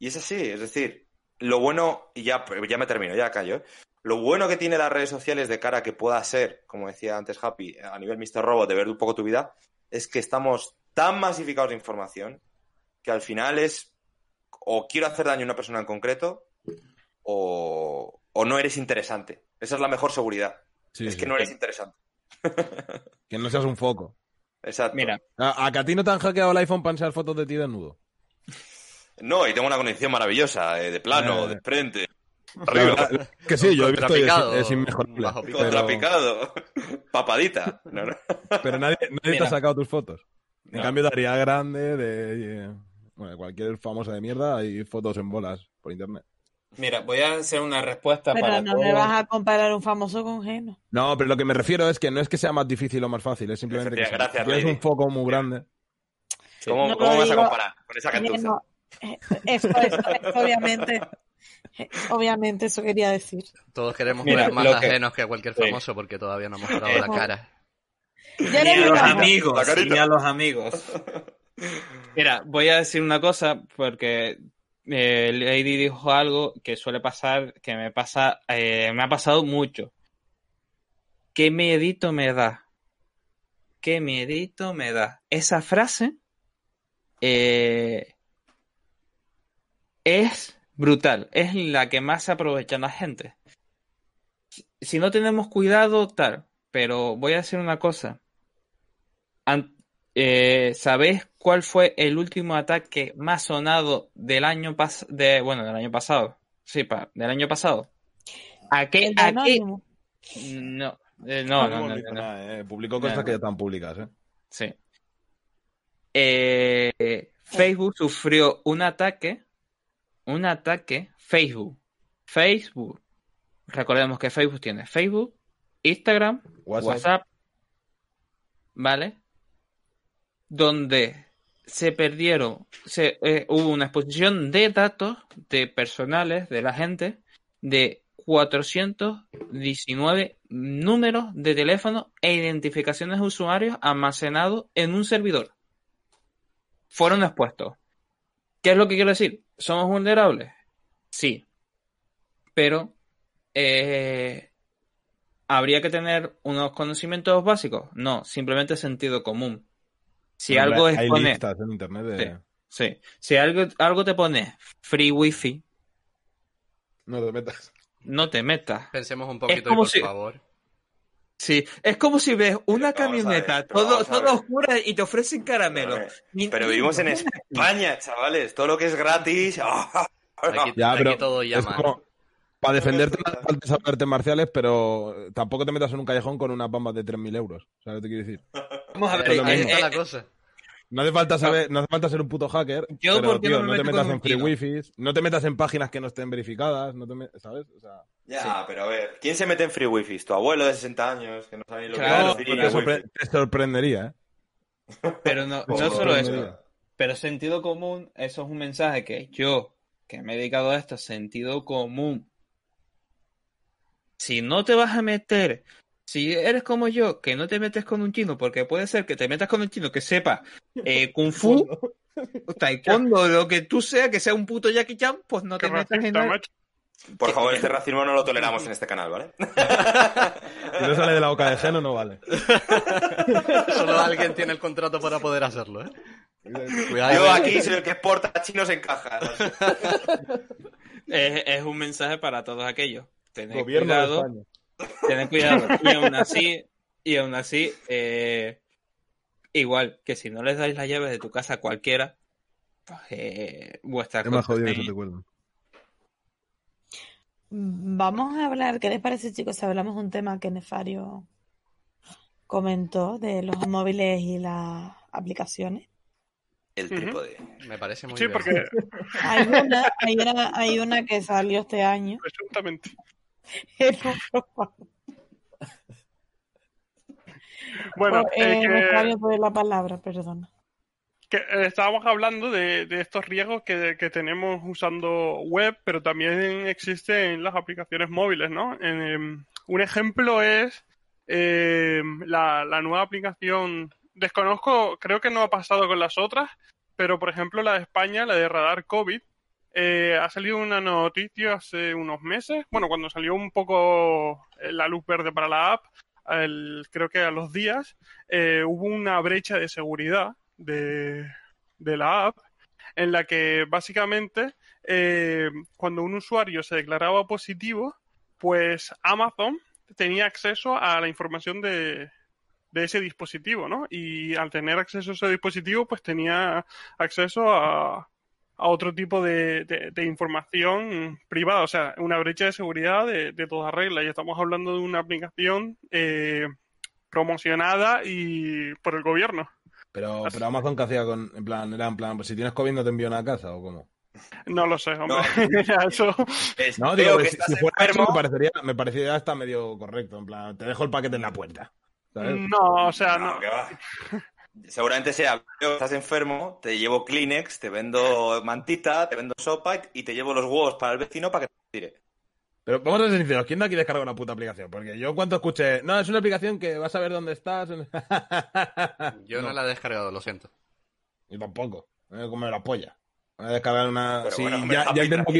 Y es así, es decir, lo bueno, y ya, ya me termino, ya callo, ¿eh? lo bueno que tiene las redes sociales de cara a que pueda ser, como decía antes Happy, a nivel Mr. Robot, de ver un poco tu vida, es que estamos tan masificados de información que al final es o quiero hacer daño a una persona en concreto o, o no eres interesante. Esa es la mejor seguridad. Sí, es sí. que no eres interesante. Que no seas un foco. Exacto. Mira, A, a que a ti no te han hackeado el iPhone para enseñar fotos de ti desnudo. No, y tengo una conexión maravillosa, eh, de plano, Eh. de frente, Claro, arriba, que sí, yo he visto es, es inmejorable. bajo pico. Pero, contrapicado, papadita. No, no. pero nadie, nadie te ha sacado tus fotos. En No. cambio, de Ariana Grande, de eh, bueno, de cualquier famosa de mierda, hay fotos en bolas por internet. Mira, voy a hacer una respuesta Pero para no todo. me vas a comparar un famoso con Geno. No, pero lo que me refiero es que no es que sea más difícil o más fácil, es simplemente que Gracias, Lady. un foco muy grande. ¿Cómo, No cómo vas a comparar con esa gentuza? Eh, Eso, eso, eso, obviamente. eh, Obviamente, eso quería decir. Todos queremos Mira, ver más lo que- ajenos que a cualquier Sí. famoso porque todavía no hemos mostrado la cara. Ya Ni a los amigos, ni a los amigos. Mira, voy a decir una cosa porque eh, Lady dijo algo que suele pasar, que me pasa, eh, me ha pasado mucho. ¿Qué miedito me da? ¿Qué miedito me da? Esa frase eh, es brutal, es la que más se aprovecha la gente. Si- no tenemos cuidado, tal, pero voy a decir una cosa. An- eh, ¿Sabéis cuál fue el último ataque más sonado del año pas de bueno, del año pasado? Sí, pa- del año pasado. ¿A qué? ¿A qué? No, eh, no, no, no, publicó no, no. nada, eh, Publicó cosas No, no. que ya están públicas, ¿eh? Sí. Eh, Facebook sufrió un ataque, un ataque, Facebook, Facebook recordemos que Facebook tiene Facebook, Instagram, WhatsApp. WhatsApp, ¿vale? Donde se perdieron, se, eh, hubo una exposición de datos de personales de la gente de 419 números de teléfono e identificaciones de usuarios almacenados en un servidor. Fueron expuestos. ¿Qué es lo que quiero decir? ¿Somos vulnerables? Sí. Pero eh, ¿habría que tener unos conocimientos básicos? No, simplemente sentido común. Si Hombre, algo hay expone, listas en internet de... sí, si algo, algo te pone free wifi, No te metas. no te metas. Pensemos un poquito y por si- favor. Sí, es como si ves una Pero ver, camioneta pero todo, todo ver. oscura y te ofrecen caramelo. Pero, vivimos en España, chavales. Todo lo que es gratis. ¡ah! Aquí, Ya, aquí pero todo es llama. como... Para defenderte no hace falta saber artes marciales, pero tampoco te metas en un callejón con unas bambas de 3.000 euros. ¿Sabes lo que te quiero decir? Vamos a ver, es eh, Ahí está eh, la cosa. No hace falta saber, no hace falta ser un puto hacker. Yo, pero, ¿por qué tío, no me no te metas en free wifi, no te metas en páginas que no estén verificadas, no te me- ¿sabes? O sea, Ya, pero a ver. ¿Quién se mete en free wifi? ¿Tu abuelo de 60 años? Que no sabe ni lo Claro, que es te, sorpre- te sorprendería, ¿eh? pero no, no solo eso. Pero sentido común, eso es un mensaje que yo, que me he dedicado a esto, sentido común. Si no te vas a meter, si eres como yo, que no te metes con un chino, porque puede ser que te metas con un chino que sepa eh, kung fu, taekwondo, lo que tú seas, que sea un puto Jackie Chan, pues no te metas en. Por favor, este racismo no lo toleramos en este canal, ¿vale? Si no sale de la boca de Geno, no vale. Solo alguien tiene el contrato para poder hacerlo, ¿eh? Cuidado. Yo aquí soy el que exporta chinos en caja. Es, es un mensaje para todos aquellos. Tened Gobierno cuidado. Tened cuidado. Y aún así, y aún así, eh, igual que si no les dais las llaves de tu casa a cualquiera, pues, eh, vuestras Es más jodido que te cuelgan. Vamos a hablar, ¿qué les parece, chicos? Si hablamos de un tema que Nefario comentó de los móviles y las aplicaciones. El trípode. Me parece muy Sí, bien. porque Hay una, hay una, hay una que salió este año. presuntamente. Bueno, Oh, eh, eh, que- la palabra, perdona. que eh, estábamos hablando de, de estos riesgos que, que tenemos usando web, pero también existen las aplicaciones móviles, ¿no? Eh, un ejemplo es eh, la, la nueva aplicación. Desconozco, creo que no ha pasado con las otras, pero por ejemplo la de España, la de Radar COVID, eh, ha salido una noticia hace unos meses, bueno, cuando salió un poco eh, la luz verde para la app, creo que a los días, eh, hubo una brecha de seguridad de, de la app en la que básicamente eh, cuando un usuario se declaraba positivo, pues Amazon tenía acceso a la información de, de ese dispositivo, ¿no? Y al tener acceso a ese dispositivo, pues tenía acceso a, a otro tipo de, de- de información privada, o sea, una brecha de seguridad de, de toda regla. Y estamos hablando de una aplicación eh, promocionada y por el gobierno. Pero, pero Amazon, ¿qué hacía con, en plan, era en plan, pues si tienes COVID no te envío a casa o cómo? No lo sé, hombre. No. Eso, Es- No, digo, que si, fuera eso, enfermo. me parecería, me parecería hasta medio correcto. En plan, te dejo el paquete en la puerta. ¿sabes? no, o sea, No, no. Seguramente sea, estás enfermo, te llevo Kleenex, te vendo mantita, te vendo sopa y te llevo los huevos para el vecino para que te tire. Pero vamos a ser sinceros, ¿quién de aquí descarga una puta aplicación? Porque yo cuando escuché, no, es una aplicación que vas a ver dónde estás. Yo no. No. la he descargado, lo siento. Yo tampoco. Me voy a comer la polla. Voy a descargar una. Pero Sí, bueno, ya, ya intento,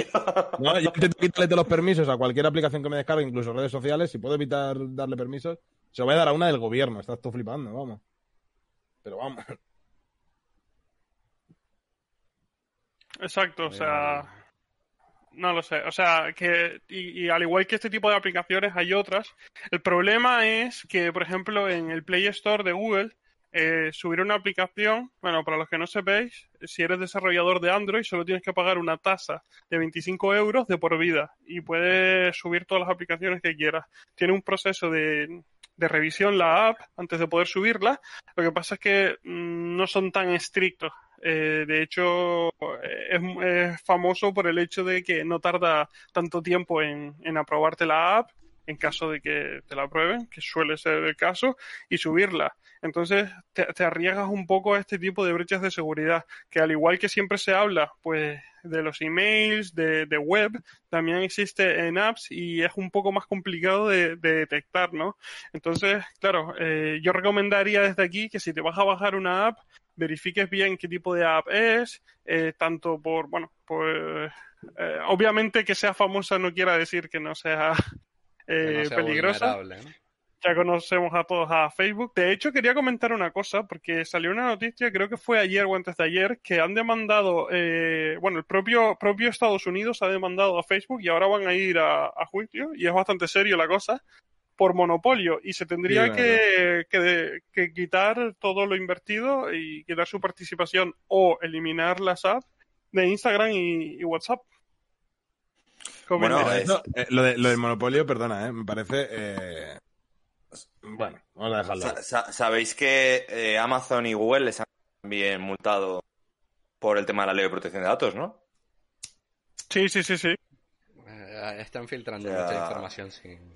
no, ya intento quitarle los permisos a cualquier aplicación que me descargue, incluso redes sociales. Si puedo evitar darle permisos, se lo voy a dar a una del gobierno. Estás tú flipando, vamos. Pero vamos. Exacto, o sea, no lo sé. O sea, que, y, y al igual que este tipo de aplicaciones hay otras, el problema es que, por ejemplo, en el Play Store de Google, eh, subir una aplicación, bueno, para los que no sepáis, si eres desarrollador de Android, solo tienes que pagar una tasa de 25 euros de por vida y puedes subir todas las aplicaciones que quieras. Tiene un proceso de, de revisión la app antes de poder subirla. Lo que pasa es que mm, no son tan estrictos Eh, de hecho, es, es famoso por el hecho de que no tarda tanto tiempo en, en aprobarte la app en caso de que te la aprueben, que suele ser el caso, y subirla. Entonces te, arriesgas un poco a este tipo de brechas de seguridad, que al igual que siempre se habla, pues de los emails, de, de web, también existe en apps y es un poco más complicado de, de detectar, ¿no? Entonces, claro, eh, yo recomendaría desde aquí que si te vas a bajar una app, verifiques bien qué tipo de app es, eh, tanto por, bueno, por, eh, obviamente que sea famosa no quiera decir que no sea eh, no peligrosa. Ya conocemos a todos a Facebook. De hecho, quería comentar una cosa, porque salió una noticia, creo que fue ayer o antes de ayer, que han demandado, eh, bueno, el propio, propio Estados Unidos ha demandado a Facebook y ahora van a ir a, a juicio, y es bastante serio la cosa, por monopolio. Y se tendría Sí, que, que, quitar todo lo invertido y quitar su participación o eliminar las apps de Instagram y, y WhatsApp. ¿Cómo Bueno, eh, Eso, eh, lo, de, lo del monopolio, perdona, eh, me parece. eh, Bueno, vamos a dejarlo. Sa- sa- Sabéis que eh, Amazon y Google les han también multado por el tema de la ley de protección de datos, ¿no? Sí, sí, sí, sí. Eh, están filtrando O sea- mucha información sin...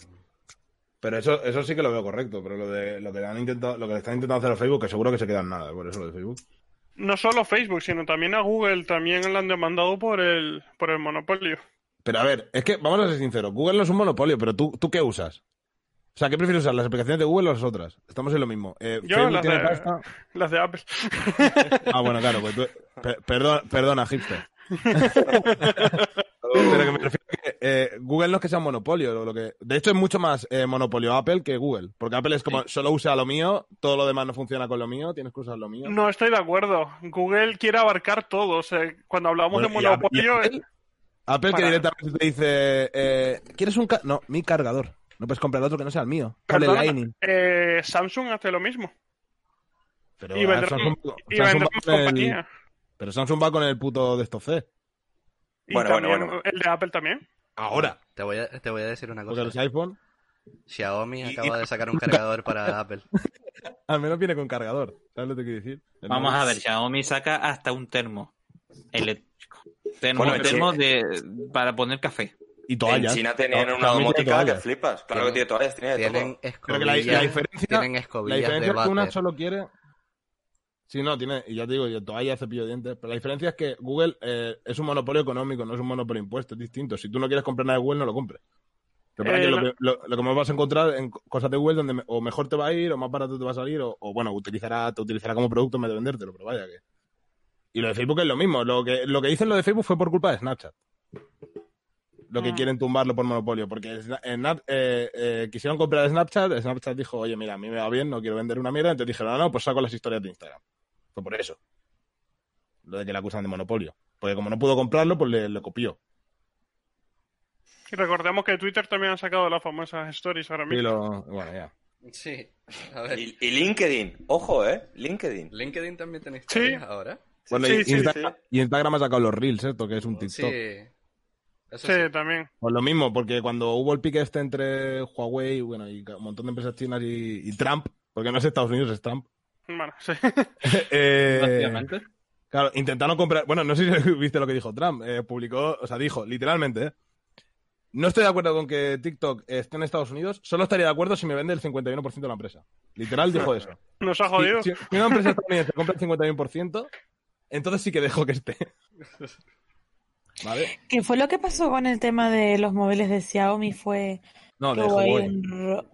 Pero eso, eso sí que lo veo correcto. Pero lo de lo que le han intentado, lo que le están intentando hacer a Facebook, que seguro que se queda en nada, por eso lo de Facebook. No solo Facebook, sino también a Google también la han demandado por el, por el monopolio. Pero a ver, es que vamos a ser sinceros, Google no es un monopolio, pero tú, ¿tú qué usas? O sea, ¿qué prefieres usar, las aplicaciones de Google o las otras? Estamos en lo mismo. Eh, Yo las de- pasta. Las de Apple. Ah, bueno, claro, pues tú... per- perdón- perdona, hipster. Pero que me refiero a que eh, Google no es que sea un monopolio. Lo, que... De hecho, es mucho más eh, monopolio Apple que Google. Porque Apple es como, solo usa lo mío, todo lo demás no funciona con lo mío, tienes que usar lo mío. No estoy de acuerdo. Google quiere abarcar todo. O sea, cuando hablamos Bueno, de monopolio, y Apple, Apple que directamente te dice, eh, ¿quieres un... ca-? No, mi cargador. No puedes comprar otro que no sea el mío. Cable perdona, Lightning. eh, Samsung hace lo mismo. Pero y vendrá, Samsung, y Samsung vendrá va con el- pero Samsung va con el puto de estos C. Y Bueno, bueno, también bueno. el de Apple también. Ahora. Te voy a, te voy a decir una Porque cosa. los iPhone Xiaomi acaba de sacar un cargador para Apple. al menos viene con cargador. ¿Sabes lo que quiero decir? El Vamos a ver, Xiaomi saca hasta un termo eléctrico. Bueno, China- de, para poner café. Y toallas. En China tenían No, una domótica que toallas. flipas. Claro que Tienen- tiene toallas, tiene de Tienen todo. Creo que la, la escobillas, diferencia, tienen la escobillas diferencia de es que una solo quiere. Sí, no, tiene, y ya te digo, yo toalla, cepillo de dientes. Pero la diferencia es que Google eh, es un monopolio económico, no es un monopolio de impuestos, es distinto. Si tú no quieres comprar nada de Google, no lo compres. Lo que, pasa es Eh, que lo, que, lo- lo que más vas a encontrar en co- cosas de Google donde me- o mejor te va a ir, o más barato te va a salir, o, o, bueno, utilizará, te utilizará como producto en vez de vendértelo, pero vaya que. Y lo de Facebook es lo mismo. Lo que, lo que dicen lo de Facebook fue por culpa de Snapchat. Lo que Ah. quieren tumbarlo por monopolio. Porque en Snap- eh, eh, quisieron comprar Snapchat, Snapchat dijo, oye, mira, a mí me va bien, no quiero vender una mierda. Entonces dijeron, no, no, pues saco las historias de Instagram. Fue por eso. Lo de que la acusan de monopolio. Porque como no pudo comprarlo, pues le, le copió. Y recordemos que Twitter también ha sacado las famosas stories ahora Y mismo. lo, bueno, ya. Sí. A ver. Y, y LinkedIn, ojo, ¿eh? LinkedIn. LinkedIn también tiene Sí. historias ahora. Bueno, Sí, y, sí, Instagram, y Instagram ha sacado los Reels, esto que es un Sí. TikTok. Eso Sí, sí. también. Pues lo mismo, porque cuando hubo el pique este entre Huawei bueno, y un montón de empresas chinas y, y Trump, porque no es Estados Unidos, es Trump. Bueno, sí. eh, claro, intentaron comprar. Bueno, no sé si viste lo que dijo Trump. eh, publicó, o sea, dijo literalmente: eh, No estoy de acuerdo con que TikTok esté en Estados Unidos, solo estaría de acuerdo si me vende el 51% de la empresa. Literal dijo eso. Nos ha jodido. Si, si una empresa estadounidense compra el 51%, entonces sí que dejo que esté. ¿Vale? ¿Qué fue lo que pasó con el tema de los móviles de Xiaomi? Fue No, de Huawei. No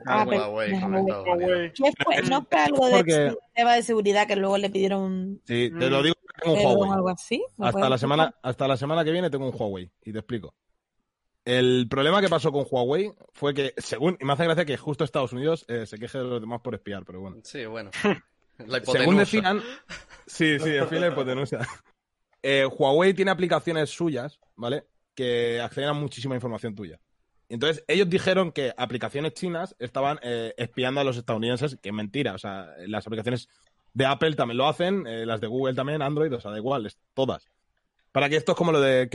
fue algo de Porque- tema de seguridad que luego le pidieron un Sí, te lo digo que tengo un Huawei. algo así. ¿Me Hasta la, semana, hasta la semana que viene tengo un Huawei y te explico. El problema que pasó con Huawei fue que, según, y me hace gracia que justo Estados Unidos eh, se queje de los demás por espiar, pero bueno. Sí, bueno. La Según decían, sí, sí, en fin, la hipotenusa. Eh, Huawei tiene aplicaciones suyas, ¿vale? Que acceden a muchísima información tuya. Entonces ellos dijeron que aplicaciones chinas estaban eh, espiando a los estadounidenses, que es mentira. O sea, las aplicaciones de Apple también lo hacen, eh, las de Google también, Android, o sea, da igual, es- todas. Para que esto es como lo de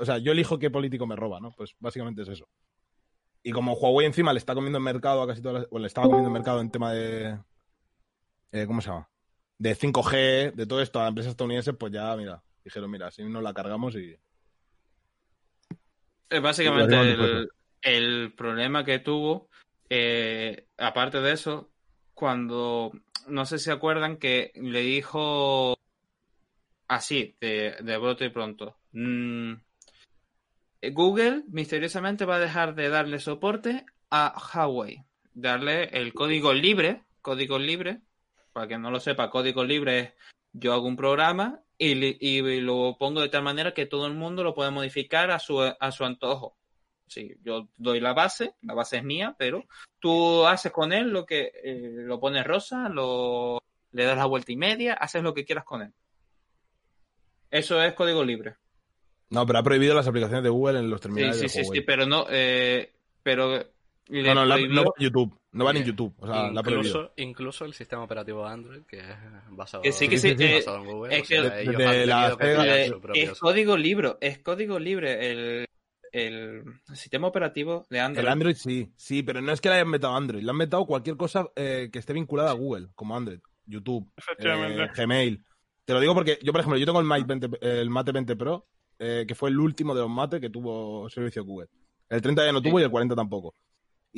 o sea, yo elijo qué político me roba, ¿no? Pues básicamente es eso. Y como Huawei encima le está comiendo en mercado a casi todas las, o le estaba comiendo en mercado en tema de ¿cómo se llama? De 5G, de todo esto a empresas estadounidenses, pues ya, mira, dijeron, mira, si nos la cargamos y... Básicamente el, problema que tuvo, eh, aparte de eso, cuando, no sé si se acuerdan que le dijo así, de, de brote y pronto, mm, Google misteriosamente va a dejar de darle soporte a Huawei, darle el código libre, código libre, para que no lo sepa, código libre es yo hago un programa y, y lo pongo de tal manera que todo el mundo lo puede modificar a su, a su antojo. Sí, yo doy la base, la base es mía, pero tú haces con él lo que eh, lo pones rosa, lo le das la vuelta y media, haces lo que quieras con él. Eso es código libre. No, pero ha prohibido las aplicaciones de Google en los Sí, terminales sí, de sí, Huawei. sí, pero no, eh, pero le No, no, la- no va en YouTube, no van en YouTube, o sea, la incluso, incluso el sistema operativo Android, que es basado, Que sí, que sí, eh, basado en Google, es o sea, que la es código libre, es código libre el, el sistema operativo de Android. El Android sí, sí, pero no es que le hayan metido Android, le han metido cualquier cosa eh, que esté vinculada a Google, como Android, YouTube, eh, Gmail. Te lo digo porque yo, por ejemplo, yo tengo el Mate 20, el Mate 20 Pro, eh, que fue el último de los Mate que tuvo servicio Google. El 30 ya no tuvo y el 40 tampoco.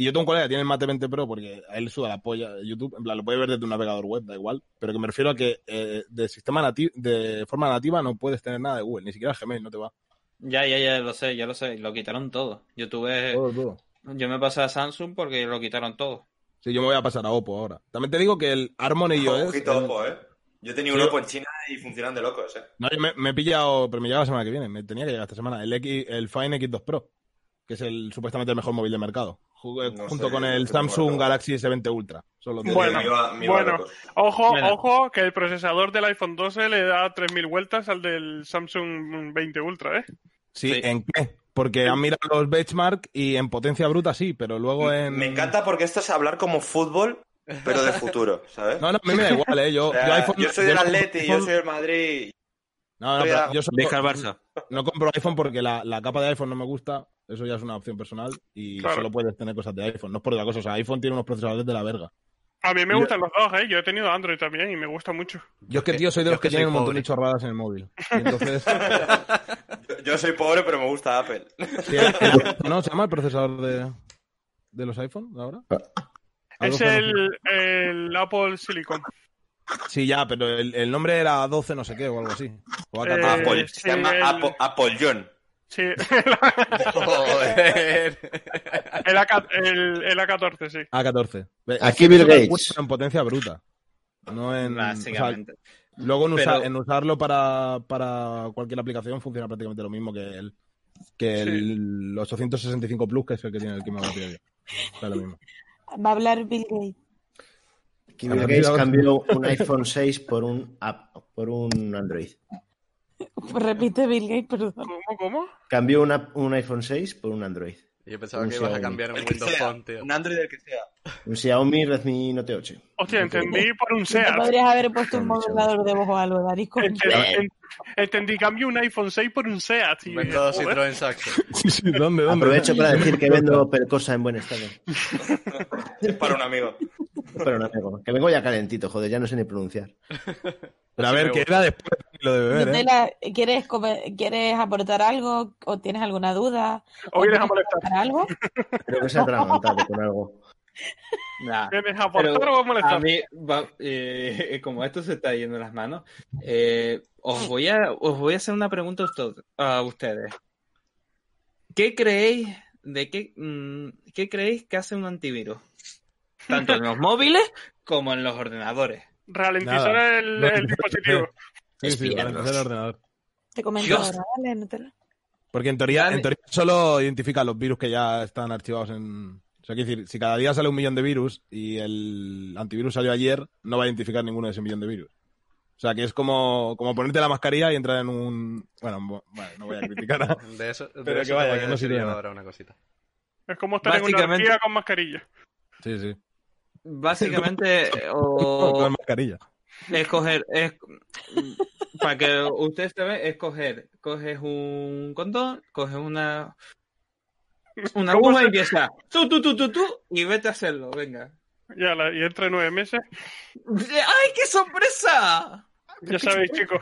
Y yo tengo un colega que tiene el Mate 20 Pro porque a él suda la polla de YouTube, en plan, lo puede ver desde un navegador web, da igual, pero que me refiero a que eh, de sistema nativo, de forma nativa no puedes tener nada de Google, ni siquiera Gmail no te va. Ya, ya, ya lo sé, ya lo sé, lo quitaron todo. Yo tuve, Todo, todo. yo me pasé a Samsung porque lo quitaron todo. Sí, yo me voy a pasar a Oppo ahora. También te digo que el Harmony iOS... Ojito, el- ojo, ¿eh? Yo tenía un Sí. Oppo en China y funcionan de locos, ¿eh? No, yo me, me he pillado, pero me llega la semana que viene. Me tenía que llegar esta semana. El, X, el Fine X2 Pro, que es el supuestamente el mejor móvil de mercado. No junto sé, con el Samsung Galaxy S20 Ultra. Son los de- Bueno, iba, bueno. Ojo, Mira. ojo, que el procesador del iPhone 12 le da 3.000 vueltas al del Samsung 20 Ultra, ¿eh? Sí, Sí. ¿en qué? Porque han mirado los benchmark y en potencia bruta sí, pero luego en... Me encanta porque esto es hablar como fútbol, pero de futuro, ¿sabes? No, no, a mí me da igual, ¿eh? Yo, O sea, yo iPhone- yo soy del Atleti, yo soy del Madrid. No, no, pero yo solo- Deja el Barça. no compro iPhone porque la, la capa de iPhone no me gusta. Eso ya es una opción personal y Claro. solo puedes tener cosas de iPhone. No es por otra cosa. O sea, iPhone tiene unos procesadores de la verga. A mí me gustan los dos, ¿eh? Yo he tenido Android también y me gusta mucho. Yo es que, tío, soy de los que que tienen un montón de chorradas en el móvil. Y entonces... Yo, yo soy pobre, pero me gusta Apple. Sí, el- el- ¿No se llama el procesador de, de los iPhone ahora? Algo Es el, el Apple Silicon. Sí, ya, pero el, el nombre era 12 no sé qué o algo así. O Eh, A14. Apple, sí, se llama el- Apple, Apple John. Sí, Joder. el, AK, el, el A14, sí. A14. Ve, Aquí que Bill me Gates. En potencia bruta. No en. o sea, Básicamente. luego en, usa- Pero- en usarlo para, para cualquier aplicación funciona prácticamente lo mismo que el, que el 865 Plus, que es el que tiene el batería. O sea, lo mismo. Va a hablar Bill Gates. Bill Gates cambió un iPhone 6 por un, app- por un Android. Repite Bill Gates, perdón. ¿Cómo, cómo? Cambió una- un iPhone 6 por un Android. Yo pensaba Un que ibas a cambiar un El Windows sea, Phone, tío. un Android del que sea. Un Xiaomi Redmi Note 8. Hostia, entendí por un SEAT. podrías haber puesto un modulador de voz o algo, Daris. Entendí, en- entendí, cambio un iPhone 6 por un SEAT. Y, Vendo dos joder. Citroën Saxo. Sí, sí, ¿dónde, dónde? Aprovecho para decir que vendo Percosa en buen estado. Es para un amigo. Pero no amigo, que vengo ya calentito, joder, ya no sé ni pronunciar. Pero a ver, gusta. era después de lo de beber, ¿eh? ¿quieres, ¿Quieres aportar algo o tienes alguna duda? O vienes a tienes molestar. algo? Creo que se ha atragantado con algo. Nah. ¿Vienes a aportar o a molestar? a mí, va- eh, como esto se está yendo las manos, eh, os, voy a, os voy a hacer una pregunta a ustedes. ¿Qué creéis de qué, mm, qué creéis que hace un antivirus? Tanto en los móviles como en los ordenadores. Ralentizar Nada. el, No, el no, dispositivo. Sí, sí, Espiernos. empezar el ordenador. Te comento Dios. ahora, ¿vale, Nutella? Porque en teoría, en teoría solo identifica los virus que ya están archivados en. O sea, quiero decir, si cada día sale un millón de virus y el antivirus salió ayer, no va a identificar ninguno de ese millón de virus. O sea, que es como, como ponerte la mascarilla y entrar en un. Bueno, bueno, no voy a criticar a. De eso, de Pero eso que vaya, te que no sirve ahora una cosita. Es como estar en una con mascarilla. Sí, sí. Básicamente, Con o mascarilla. escoger, es, para que ustedes se vean, escoger, coges un condón, coges una, una ¿Cómo aguja se- y empieza, tú, tú, tú, tú, tú, y vete a hacerlo, venga. Ya, la- y entre nueve meses. ¡Ay, qué sorpresa! Ya sabéis, chicos.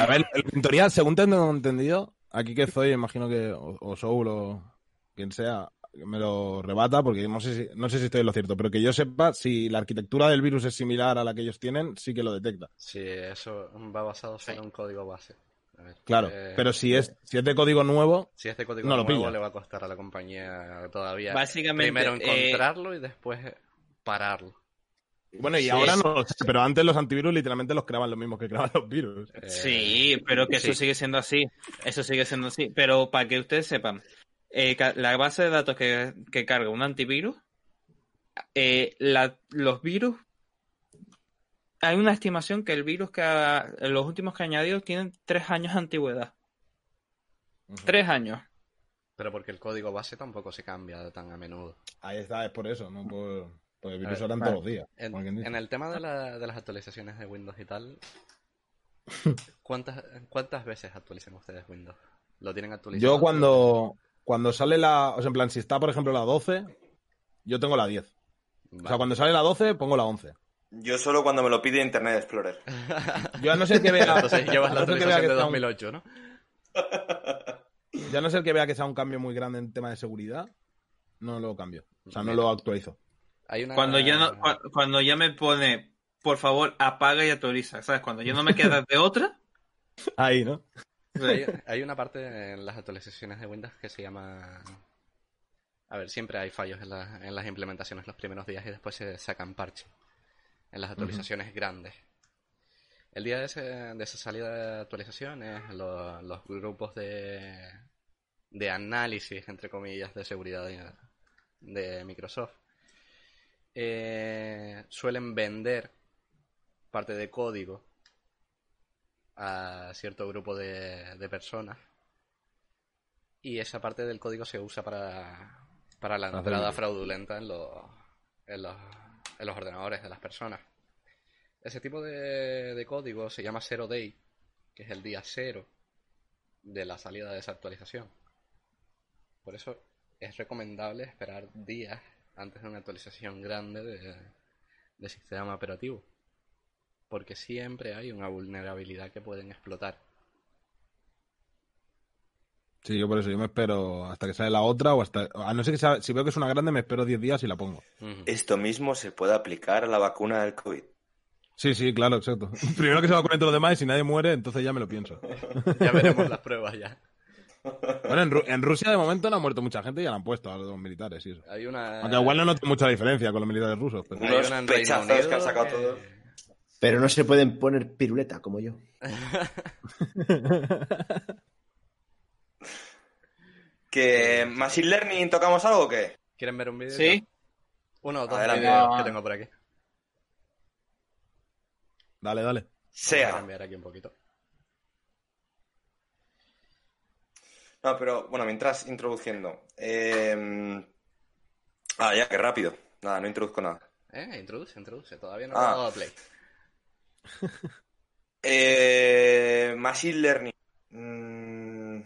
A ver, el tutorial, según tengo entendido, aquí que estoy, imagino que o, o Soul o quien sea me lo rebata porque no sé si no sé si estoy en lo cierto, pero que yo sepa si la arquitectura del virus es similar a la que ellos tienen, sí que lo detecta. Sí, eso va basado solo en un código base. A ver, Claro, eh, pero si es si es de código nuevo, Si este código no lo nuevo pilla. le va a costar a la compañía todavía Básicamente, primero eh, encontrarlo y después pararlo. bueno, y Sí. ahora no lo sé, pero antes los antivirus literalmente los creaban los mismos que creaban los virus. Eh, Sí, pero que eso sí. sigue siendo así. Eso sigue siendo así. Pero para que ustedes sepan, eh, la base de datos que, que carga un antivirus, eh, la- los virus, hay una estimación que el virus que ha- los últimos que ha añadido tienen tres años de antigüedad. Tres años. Pero porque el código base tampoco se cambia tan a menudo. Ahí está, es por eso, no por porque A virus eran todos los días. En, el tema de, la- de las actualizaciones de Windows y tal, ¿cuántas, ¿cuántas veces actualizan ustedes Windows? ¿Lo tienen actualizado? Yo cuando cuando sale la, o sea, en plan si está por ejemplo la 12, yo tengo la 10. O sea, cuando sale la 12 pongo la 11. Yo solo cuando me lo pide Internet Explorer. Yo a no ser que vea, Entonces llevas la no que vea actualización que de sea un- 2008, ¿no? Ya no ser que vea que sea un cambio muy grande en tema de seguridad, no lo cambio. O sea, no lo actualizo. Hay una... Cuando ya no, cuando ya me pone, por favor, apaga y actualiza, ¿sabes? Cuando ya no me queda de otra, Ahí, ¿no? Hay, hay una parte en las actualizaciones de Windows que se llama... A ver, siempre hay fallos en, la- en las implementaciones los primeros días y después se sacan parches en las actualizaciones grandes. El día de, ese- de esa salida de actualizaciones, lo- los grupos de, de análisis, entre comillas, de seguridad de, de Microsoft eh, suelen vender parte de código a cierto grupo de, de personas y esa parte del código se usa para, para la entrada fraudulenta en los, en, los, en los ordenadores de las personas. Ese tipo de, de código se llama Zero Day, que es el día cero de la salida de esa actualización. Por eso es recomendable esperar días antes de una actualización grande de, de sistema operativo. Porque siempre hay una vulnerabilidad que pueden explotar. Sí, yo por eso, yo me espero hasta que sale la otra o hasta... A no ser que sea, si veo que es una grande, me espero 10 días y la pongo. Esto mismo se puede aplicar a la vacuna del COVID. Sí, sí, claro, exacto. Primero que se vacunen todos los demás y si nadie muere, entonces ya me lo pienso. Ya veremos las pruebas ya. Bueno, en, Ru- en Rusia de momento no ha muerto mucha gente y ya la han puesto a los militares y eso. Hay una. Aunque igual no noto mucha diferencia con los militares rusos. pero- hay Unos una en Reino pechazos Unido que han sacado todos. Pero no se pueden poner piruleta como yo. ¿Que Machine Learning tocamos algo o qué? ¿Quieren ver un vídeo? sí. Uno o dos Adelante. vídeos que tengo por aquí. Dale, dale. Voy a Sea. cambiar aquí un poquito. No, pero bueno, mientras introduciendo. eh, Ah, ya, qué rápido. Nada, no introduzco nada. Eh, introduce, introduce. Todavía no he Ah. dado a play. Eh, machine Learning. Mm,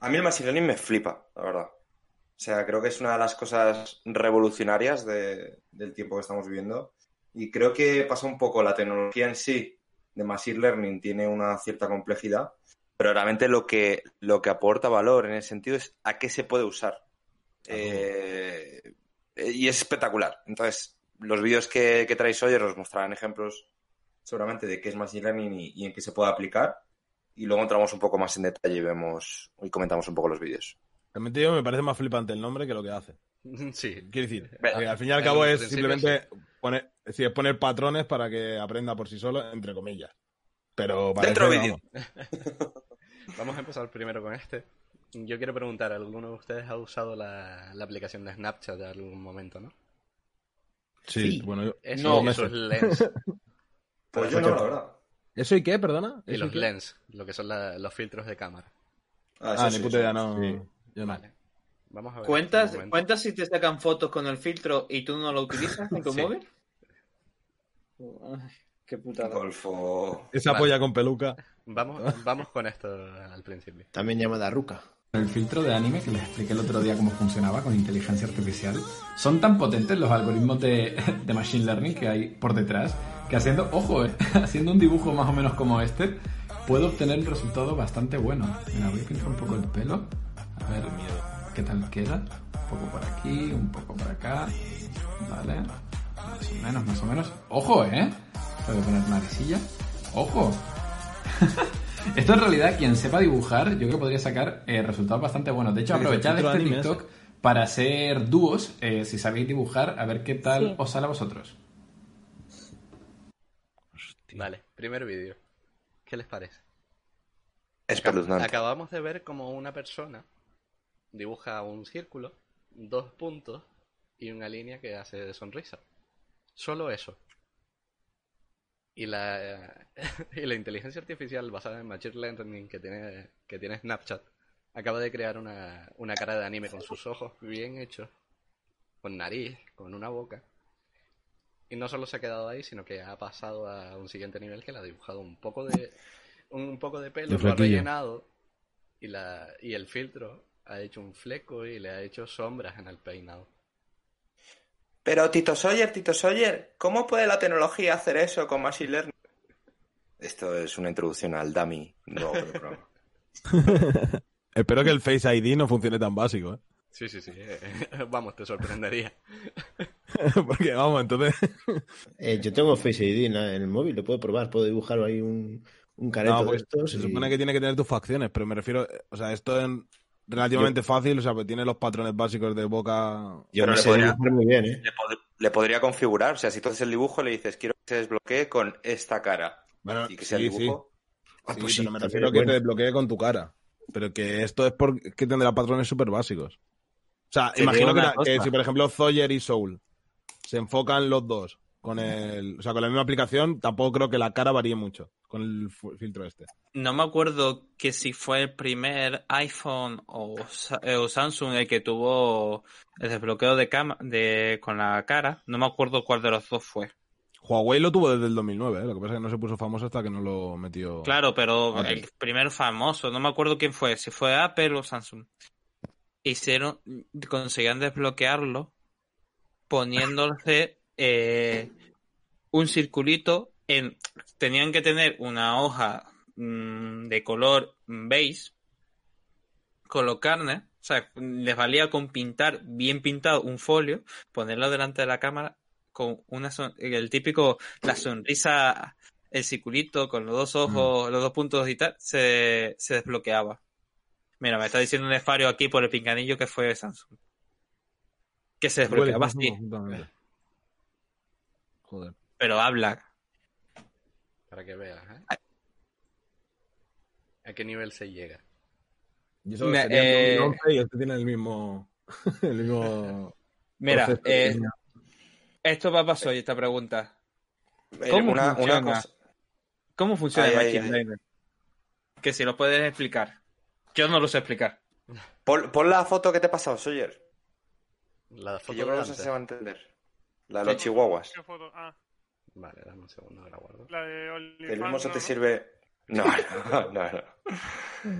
a mí el Machine Learning me flipa, la verdad. O sea, creo que es una de las cosas revolucionarias de- del tiempo que estamos viviendo. Y creo que pasa un poco la tecnología en sí de Machine Learning tiene una cierta complejidad, pero realmente lo que, lo que aporta valor en ese sentido es a qué se puede usar. Eh, y es espectacular. Entonces, los vídeos que, que traéis hoy os mostrarán ejemplos seguramente de qué es Machine Learning y, y en qué se puede aplicar. Y luego entramos un poco más en detalle y vemos y comentamos un poco los vídeos. Realmente yo me parece más flipante el nombre que lo que hace. Sí. Quiero decir, eh, al fin y al cabo es simplemente poner, es decir, es poner patrones para que aprenda por sí solo, entre comillas. Pero parece, Dentro vídeo. vamos, Vamos a empezar primero con este. Yo quiero preguntar, ¿alguno de ustedes ha usado la, la aplicación de Snapchat en algún momento, no? Sí, Sí. bueno, yo- Eso No. y sus lens. Pues yo no, la verdad. ¿Eso y qué, perdona? Y ¿Eso los qué? lens, lo que son la- los filtros de cámara. Ah, Ah, sí, ni puta idea, no. Sí. Yo no. Vale. Vamos a ver. ¿Cuentas. ¿Cuentas si te sacan fotos con el filtro y tú no lo utilizas en tu Sí. móvil? Ay, qué putada. Golfo. Esa Vale. polla con peluca. Vamos, vamos con esto al principio. También llamada Ruca. el filtro de anime que les expliqué el otro día cómo funcionaba con inteligencia artificial. Son tan potentes los algoritmos de, de machine learning que hay por detrás que haciendo, ojo, eh, haciendo un dibujo más o menos como este, puedo obtener un resultado bastante bueno. Mira, voy a pintar un poco el pelo. A ver qué tal queda. Un poco por aquí, un poco por acá. Vale. Más o menos, más o menos. Ojo, ¿eh? Voy a poner narecilla. Ojo. Esto en realidad, quien sepa dibujar, yo creo que podría sacar eh, resultados bastante buenos. De hecho, aprovechad este TikTok para hacer dúos, eh, si sabéis dibujar, a ver qué tal Sí. os sale a vosotros. Vale, primer vídeo. ¿Qué les parece? Espeluznante. Acabamos de ver como una persona dibuja un círculo, dos puntos y una línea que hace de sonrisa. Solo eso. Y la, y la inteligencia artificial basada en Machine Learning que tiene, que tiene Snapchat acaba de crear una, una cara de anime con sus ojos bien hechos, con nariz, con una boca. Y no solo se ha quedado ahí, sino que ha pasado a un siguiente nivel que le ha dibujado un poco de un poco de pelo, lo ha rellenado y la y el filtro ha hecho un fleco y le ha hecho sombras en el peinado. Pero Tito Sawyer, Tito Sawyer, ¿cómo puede la tecnología hacer eso con Machine Learning? Esto es una introducción al dummy programa. Espero que el Face ID no funcione tan básico, ¿eh? Sí, sí, sí. Vamos, te sorprendería. Porque vamos, entonces. Eh, yo tengo Face ID en, el móvil, lo puedo probar, puedo dibujar ahí un, un careto No, de pues, estos. se y- supone que tiene que tener tus facciones, pero me refiero. O sea, esto es relativamente fácil, o sea, pues tiene los patrones básicos de boca. Yo Pero me le sé podría- dibujar muy bien, ¿eh? Le, pod- le podría configurar, o sea, si tú haces el dibujo le dices quiero que se desbloquee con esta cara Bueno, y que sea sí, el dibujo. Ah, Sí, pues pero sí, me también refiero a que bueno. te desbloquee con tu cara. Pero que esto es porque tendrá patrones súper básicos. O sea, imagino que, si, por ejemplo, Zoyer y Soul se enfocan los dos con el, o sea, con la misma aplicación, tampoco creo que la cara varíe mucho con el filtro este. No me acuerdo que si fue el primer iPhone o, eh, o Samsung el que tuvo el desbloqueo de cama de con la cara. No me acuerdo cuál de los dos fue. Huawei lo tuvo desde el 2009, ¿eh? lo que pasa es que no se puso famoso hasta que no lo metió. Claro, pero el primer famoso, no me acuerdo quién fue, si fue Apple o Samsung. Hicieron, conseguían desbloquearlo poniéndose eh, un circulito en, tenían que tener una hoja mm, de color beige, colocarle, o sea, les valía con pintar bien pintado un folio, ponerlo delante de la cámara con una son- el típico, la sonrisa, el circulito con los dos ojos, los dos puntos y tal, se, se desbloqueaba. Mira, me está diciendo un Nefario aquí por el pinganillo que fue Samsung. Que se desbloqueaba así. Joder. pero habla. Para que veas, ¿eh? ¿A qué nivel se llega? Y eso Me- eh, el 2011 y este tiene el mismo. el mismo. Mira, eh, esto va a pasar hoy, esta pregunta. Eh, ¿Cómo una, una funciona? cosa. ¿Cómo funciona Ay, el ay, Machine ay. Learning? Que si lo puedes explicar. Yo no lo sé explicar. Pon, pon la foto que te he pasado, Sawyer. La Que foto yo creo que no sé antes. si se va a entender. La de los chihuahuas. Ah, Vale, dame un segundo que la guardo. la de Que OnlyFans. el mismo se ¿no? te sirve. No, no, no. no.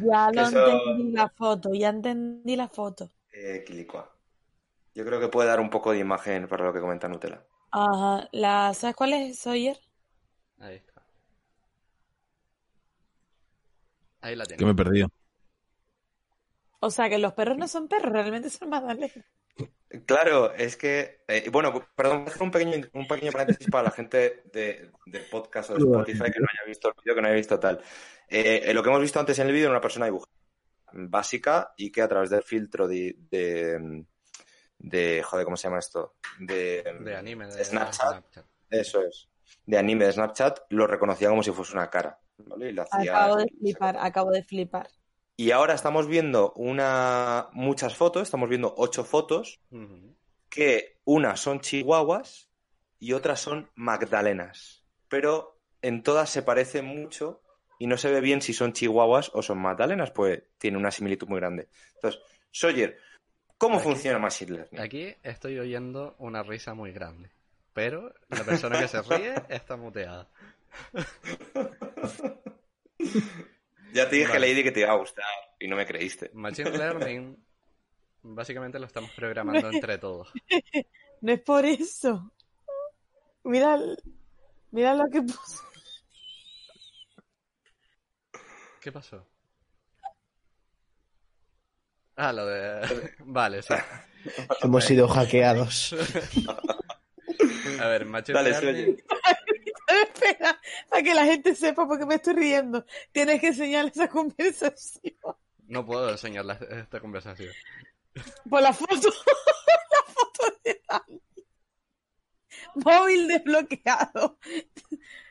Ya Que lo eso- entendí la foto, ya entendí la foto. Eh, Quilicua. Yo creo que puede dar un poco de imagen para lo que comenta Nutella. Ajá, la, ¿sabes cuál es, Sawyer? Ahí está. Ahí la Que tienes. me he perdido. O sea, que los perros no son perros, realmente son magdalenas. Claro, es que, eh, bueno, perdón, hacer un pequeño, un pequeño paréntesis para la gente de, de podcast o de Spotify que no haya visto el vídeo, que no haya visto tal. Eh, eh, lo que hemos visto antes en el vídeo era una persona dibujada básica y que a través del filtro de, de, de- joder, ¿cómo se llama esto? De, De anime, de Snapchat. Snapchat. Eso es. De anime de Snapchat, lo reconocía como si fuese una cara. ¿vale? Y lo hacía- Acabo de flipar, acabo de flipar. Y ahora estamos viendo una muchas fotos, estamos viendo ocho fotos, que unas son chihuahuas y otras son magdalenas. Pero en todas se parecen mucho y no se ve bien si son chihuahuas o son magdalenas, pues tiene una similitud muy grande. Entonces, Sawyer, ¿cómo Aquí- funciona Machine Learning? Aquí estoy oyendo una risa muy grande. Pero la persona que se ríe está muteada. Ya te dije, Vale. Lady, que te iba a gustar. y no me creíste. Machine Learning, básicamente lo estamos programando entre todos. No es por eso. Mira, mira lo que puso. ¿Qué pasó? Ah, lo de... Vale, sí. Hemos sido hackeados. A ver, Machine Dale, Learning... Soye. Espera, a que la gente sepa porque me estoy riendo. Tienes que enseñar esa conversación. No puedo enseñar la- esta conversación. Por la foto. la foto de Dani. Móvil desbloqueado.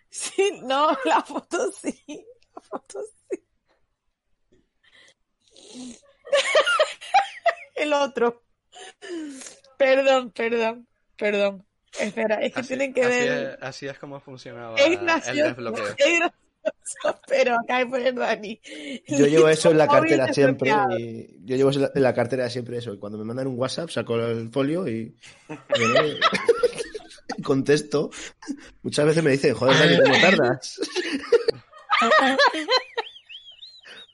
Sí, no, la foto sí. La foto sí. El otro. Perdón, perdón, perdón. Espera, es que Así, tienen que así ver. es, así es como funcionaba Es el desbloqueo. es gracioso, pero acá de poner Dani. Yo llevo eso en la cartera siempre. Y yo llevo en la cartera siempre eso. Y cuando me mandan un WhatsApp, saco el folio y. y contesto. Muchas veces me dicen, joder, Dani, ¿cómo tardas?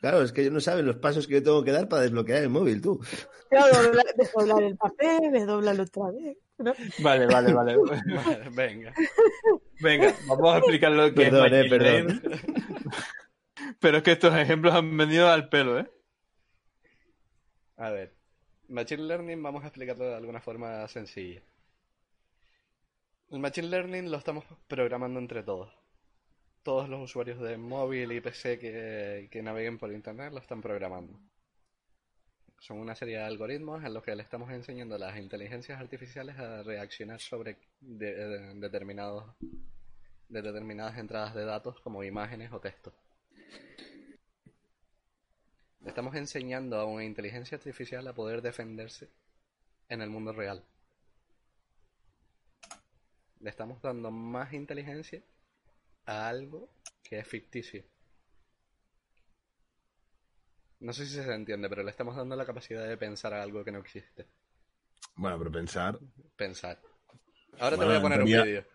Claro, es que ellos no saben los pasos que yo tengo que dar para desbloquear el móvil, tú. Claro, doblar- desdoblar el papel, desdoblarlo otra vez. ¿No? Vale, vale, vale. Vale, venga. Venga, vamos a explicar lo que Perdón, es eh, Machine perdón. Learning. Pero es que estos ejemplos han venido al pelo, ¿eh? A ver, Machine Learning vamos a explicarlo de alguna forma sencilla. El Machine Learning lo estamos programando entre todos. Todos los usuarios de móvil y PC que, que naveguen por Internet lo están programando. Son una serie de algoritmos en los que le estamos enseñando a las inteligencias artificiales a reaccionar sobre de- determinados, de determinadas entradas de datos como imágenes o texto. Le estamos enseñando a una inteligencia artificial a poder defenderse en el mundo real. Le estamos dando más inteligencia a algo que es ficticio. No sé si se entiende, pero le estamos dando la capacidad de pensar a algo que no existe. Bueno, pero pensar. Pensar. Ahora te voy a poner teoría- un vídeo.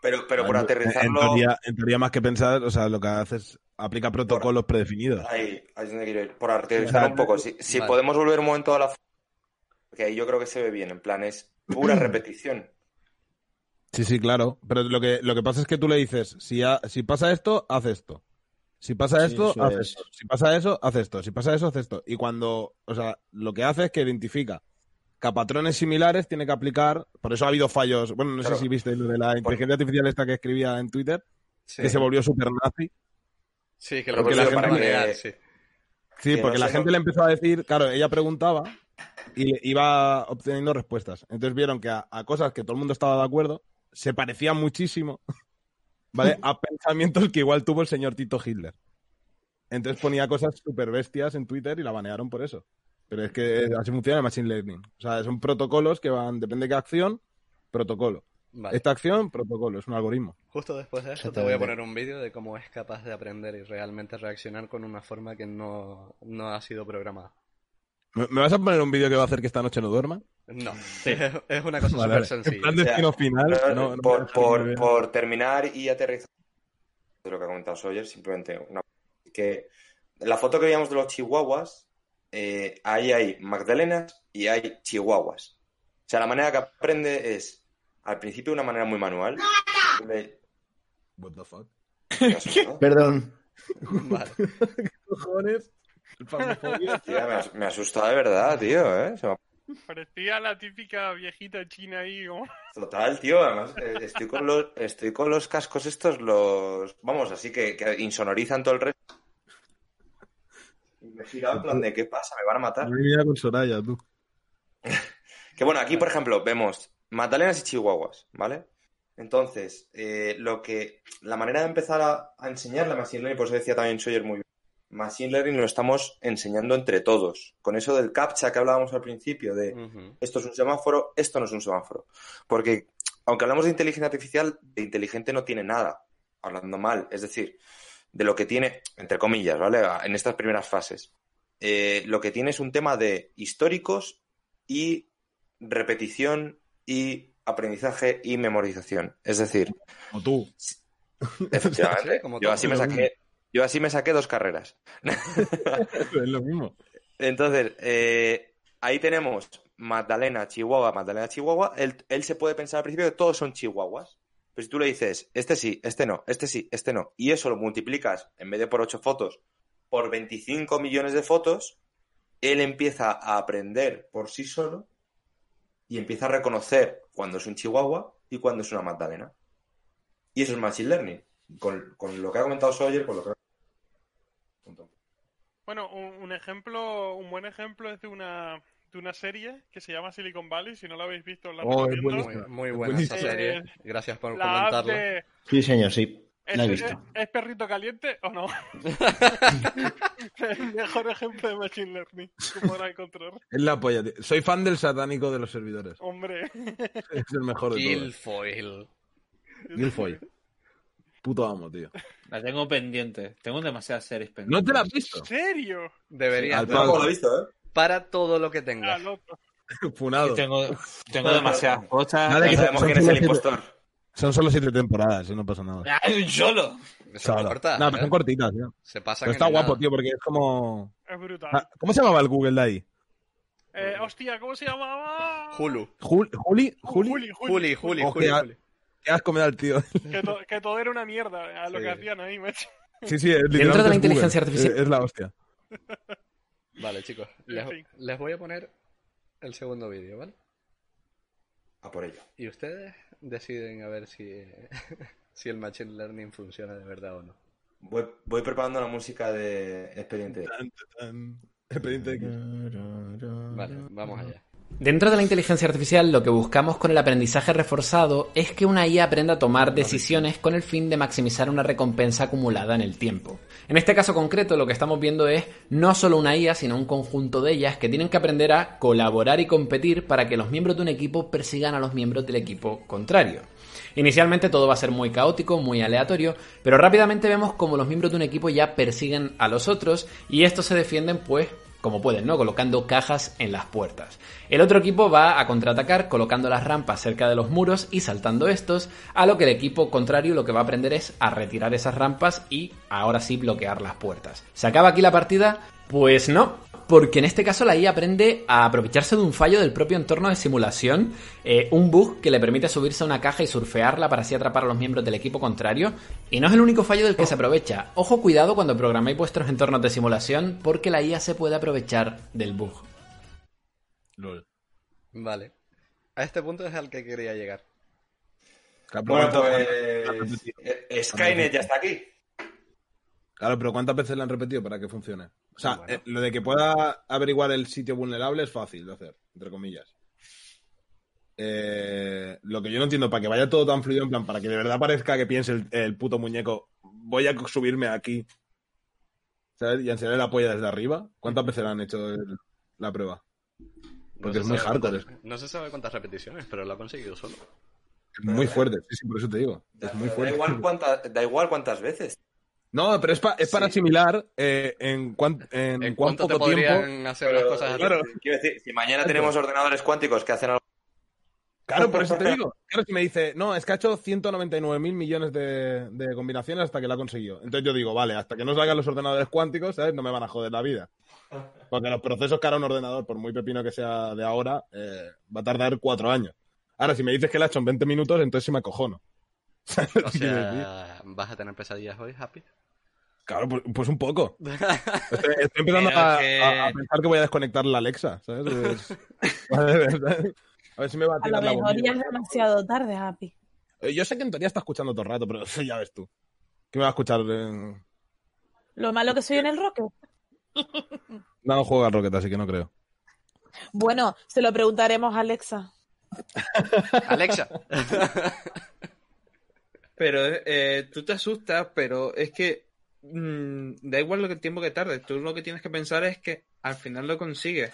Pero, pero por En- aterrizarlo. En teoría, en teoría, más que pensar, o sea, lo que haces aplica protocolos predefinidos. Ahí, ahí es donde quiero ir. Por aterrizar un poco. Si, si Vale. podemos volver un momento a la. Que ahí yo creo que se ve bien. En plan, es pura repetición. Sí, sí, claro. Pero lo que, lo que pasa es que tú le dices, si, ha- si pasa esto, haz esto. Si pasa Sí, esto, eso haz es. esto. Si pasa eso, haz esto. Si pasa eso, haz esto. Y cuando, o sea, lo que hace es que identifica que a patrones similares tiene que aplicar. Por eso ha habido fallos. Bueno, no Claro. sé si viste lo de la inteligencia artificial esta que escribía en Twitter, Sí, que se volvió super nazi. sí que lo porque la para gente- manejar, sí. Sí, Que porque no la gente no- le empezó a decir, claro, ella preguntaba y le- iba obteniendo respuestas. Entonces vieron que a, a cosas que todo el mundo estaba de acuerdo se parecían muchísimo, ¿vale? A pensamientos que igual tuvo el señor Tito Hitler. Entonces ponía cosas súper bestias en Twitter y la banearon por eso. Pero es que así funciona el Machine Learning. O sea, son protocolos que van, depende de qué acción, protocolo. Vale. Esta acción, protocolo, es un algoritmo. Justo después de esto te voy a poner un vídeo de cómo es capaz de aprender y realmente reaccionar con una forma que no, no ha sido programada. ¿Me, me vas a poner un vídeo que va a hacer que esta noche no duerma? No, es, es una cosa Vale, súper En sencilla. plan destino final. Pero, no- no me por, terminar y aterrizar de lo que ha comentado Sawyer, simplemente una que en la foto que veíamos de los chihuahuas, eh, ahí hay magdalenas y hay chihuahuas. O sea, la manera que aprende es, al principio, de una manera muy manual. Le- What the fuck? Perdón. Vale. cojones? El farmafobia. Tía, me, as- me asustado de verdad, tío, ¿eh? Se me Parecía la típica viejita china ahí, ¿no? Total, tío, además eh, estoy con los, estoy con los cascos estos, los, vamos, así que, que insonorizan todo el resto. Y me he girado en plan de, ¿qué pasa? Me van a matar. Con Soraya, tú. Que bueno, aquí, por ejemplo, vemos magdalenas y chihuahuas, ¿vale? Entonces, eh, lo que, la manera de empezar a, a enseñar la Machine Learning, por eso decía también Sawyer muy bien, Machine Learning lo estamos enseñando entre todos. Con eso del CAPTCHA que hablábamos al principio, de esto es un semáforo, esto no es un semáforo. Porque, aunque hablamos de inteligencia artificial, de inteligente no tiene nada, hablando mal. Es decir, de lo que tiene, entre comillas, ¿vale? En estas primeras fases. Eh, lo que tiene es un tema de históricos y repetición y aprendizaje y memorización. Es decir, O tú. efectivamente, Sí, como yo así me saqué Yo así me saqué dos carreras. es lo mismo. Entonces, eh, ahí tenemos Magdalena, Chihuahua, Magdalena, Chihuahua. Él, él se puede pensar al principio que todos son chihuahuas. Pero si tú le dices, este sí, este no, este sí, este no, y eso lo multiplicas, en vez de por 8 fotos, por 25 millones de fotos, él empieza a aprender por sí solo y empieza a reconocer cuando es un chihuahua y cuando es una Magdalena. Y eso es Machine Learning. Con, con lo que ha comentado Sawyer, con lo que ha... Punto. Bueno, un, un ejemplo, un buen ejemplo es de una, de una serie que se llama Silicon Valley. Si no la habéis visto, la Oh, es. Muy, Es buena esa serie. Eh, Gracias por La app comentarlo. de- Sí, señor, sí. ¿Es, La he es- visto. es perrito caliente o no? El mejor ejemplo de Machine Learning que podrás encontrar. Es la polla, tío. Soy fan del satánico de los servidores. Hombre. Es el mejor de todos. Guilfoyle. Guilfoyle. Puto amo, tío. La tengo pendiente. Tengo demasiadas series pendientes. ¿No te la has visto? ¿En serio? Yo tampoco lo he visto, ¿eh? Para todo lo que Ah, tengas. loco. Funado. Tengo, tengo demasiadas cosas. Nada, Ya que sabemos son quién es solo el siete- impostor. Son solo siete temporadas, y no pasa nada. ¡Ay, solo! Son Solo. cortas, No, pero ¿eh? son cortitas, tío. Se pasan Pero está guapo, nada. tío, porque es como... Es brutal. Ah, ¿Cómo se llamaba el Google de ahí? Eh, hostia, ¿cómo se llamaba? Hulu. Jul- ¿Juli? ¿Juli? Juli, Juli. Juli, Juli. Juli. Qué asco me da el tío. Que, to- que todo era una mierda a lo Sí. que hacían ahí, macho. Sí, sí, es, Dentro de la inteligencia Google. artificial. Es, es la hostia. Vale, chicos. Les, voy a poner el segundo vídeo, ¿vale? A por ello. Y ustedes deciden a ver si, si el Machine Learning funciona de verdad o no. Voy, voy preparando la música de Expediente. Tan, tan. Expediente X. Vale, vamos allá. Dentro de la inteligencia artificial lo que buscamos con el aprendizaje reforzado es que una IA aprenda a tomar decisiones con el fin de maximizar una recompensa acumulada en el tiempo. En este caso concreto lo que estamos viendo es no solo una IA sino un conjunto de ellas que tienen que aprender a colaborar y competir para que los miembros de un equipo persigan a los miembros del equipo contrario. Inicialmente todo va a ser muy caótico, muy aleatorio, pero rápidamente vemos como los miembros de un equipo ya persiguen a los otros y estos se defienden pues como pueden, ¿no? Colocando cajas en las puertas. El otro equipo va a contraatacar colocando las rampas cerca de los muros y saltando estos, a lo que el equipo contrario lo que va a aprender es a retirar esas rampas y ahora sí bloquear las puertas. ¿Se acaba aquí la partida? Pues no, porque en este caso la IA aprende a aprovecharse de un fallo del propio entorno de simulación, eh, un bug que le permite subirse a una caja y surfearla para así atrapar a los miembros del equipo contrario. Y no es el único fallo del que se aprovecha. Ojo cuidado cuando programéis vuestros entornos de simulación porque la IA se puede aprovechar del bug. Lol. Vale. A este punto es al que quería llegar. Bueno, ¿cuántas- pues. eh, Skynet ya está aquí. Claro, pero ¿cuántas veces le han repetido para que funcione? O sea, Bueno. eh, lo de que pueda averiguar el sitio vulnerable es fácil de hacer, entre comillas. Eh, lo que yo no entiendo, para que vaya todo tan fluido, en plan, para que de verdad parezca que piense el, el puto muñeco, voy a subirme aquí, ¿sabes? Y enseñarle la polla desde arriba. ¿Cuántas veces le han hecho el- la prueba? Porque se es muy hardcore, no se sabe cuántas repeticiones, pero lo ha conseguido solo. Es muy fuerte, sí, sí, por eso te digo. Es muy Da fuerte. igual, cuántas, da igual cuántas veces. No, pero es, pa- es para Sí. asimilar eh, en, cuán- en, ¿En cuán cuánto te poco tiempo. podrían hacer las cosas claro. Quiero decir, si mañana tenemos ordenadores cuánticos que hacen algo. Claro, por eso te digo. Claro, si me dice, no, es que ha hecho 199 mil millones de, de combinaciones hasta que la ha conseguido. Entonces yo digo, vale, hasta que no salgan los ordenadores cuánticos, ¿sabes? No me van a joder la vida. Porque los procesos que hará un ordenador, por muy pepino que sea de ahora, eh, va a tardar cuatro años. Ahora, si me dices que la ha hecho en 20 minutos, entonces sí me acojono. ¿vas a tener pesadillas hoy, Happy? Claro, pues, pues un poco. Estoy, estoy empezando a, que- a- a pensar que voy a desconectar la Alexa, ¿sabes? Es- a ver, a ver si me va a A lo tirar la mejor ya es demasiado tarde, Happy. Eh, Yo sé que en teoría está escuchando todo el rato, pero ya ves tú. ¿Qué me va a escuchar? en- Lo malo que soy en el Rocket. No, no juego al Rocket, así que no creo. Bueno, se lo preguntaremos a Alexa. Alexa. Pero eh, tú te asustas, pero es que mm, da igual lo que el tiempo que tarde. Tú lo que tienes que pensar es que al final lo consigues.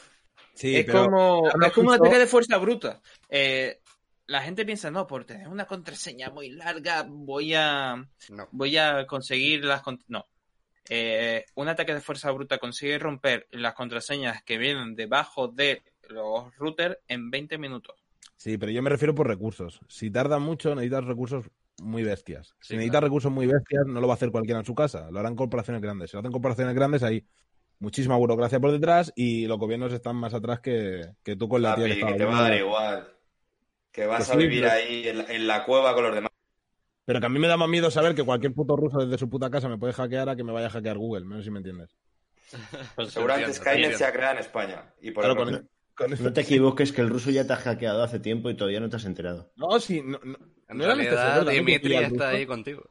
Sí, es como, es como un ataque de fuerza bruta. Eh, la gente piensa, no, por tener una contraseña muy larga voy a, No. voy a conseguir las... No. Eh, un ataque de fuerza bruta consigue romper las contraseñas que vienen debajo de los routers en 20 minutos. Sí, pero yo me refiero por recursos. Si tarda mucho, necesitas recursos muy bestias. Si Sí, necesita claro. recursos muy bestias, no lo va a hacer cualquiera en su casa. Lo harán corporaciones grandes. Si lo hacen corporaciones grandes, hay muchísima burocracia por detrás y los gobiernos están más atrás que, que tú con la tía que Papi, que te va a dar igual. Que vas Que a sí, vivir pero- ahí en la, en la cueva con los demás. Pero que a mí me da más miedo saber que cualquier puto ruso desde su puta casa me puede hackear a que me vaya a hackear Google. Menos si me entiendes. Pues Seguramente Skynet se ha creado en España. Y por Claro, el con, norte. con No te equivoques que el ruso ya te ha hackeado hace tiempo y todavía no te has enterado. No, sí, no, no, En no era realidad, que Dimitri está ahí contigo.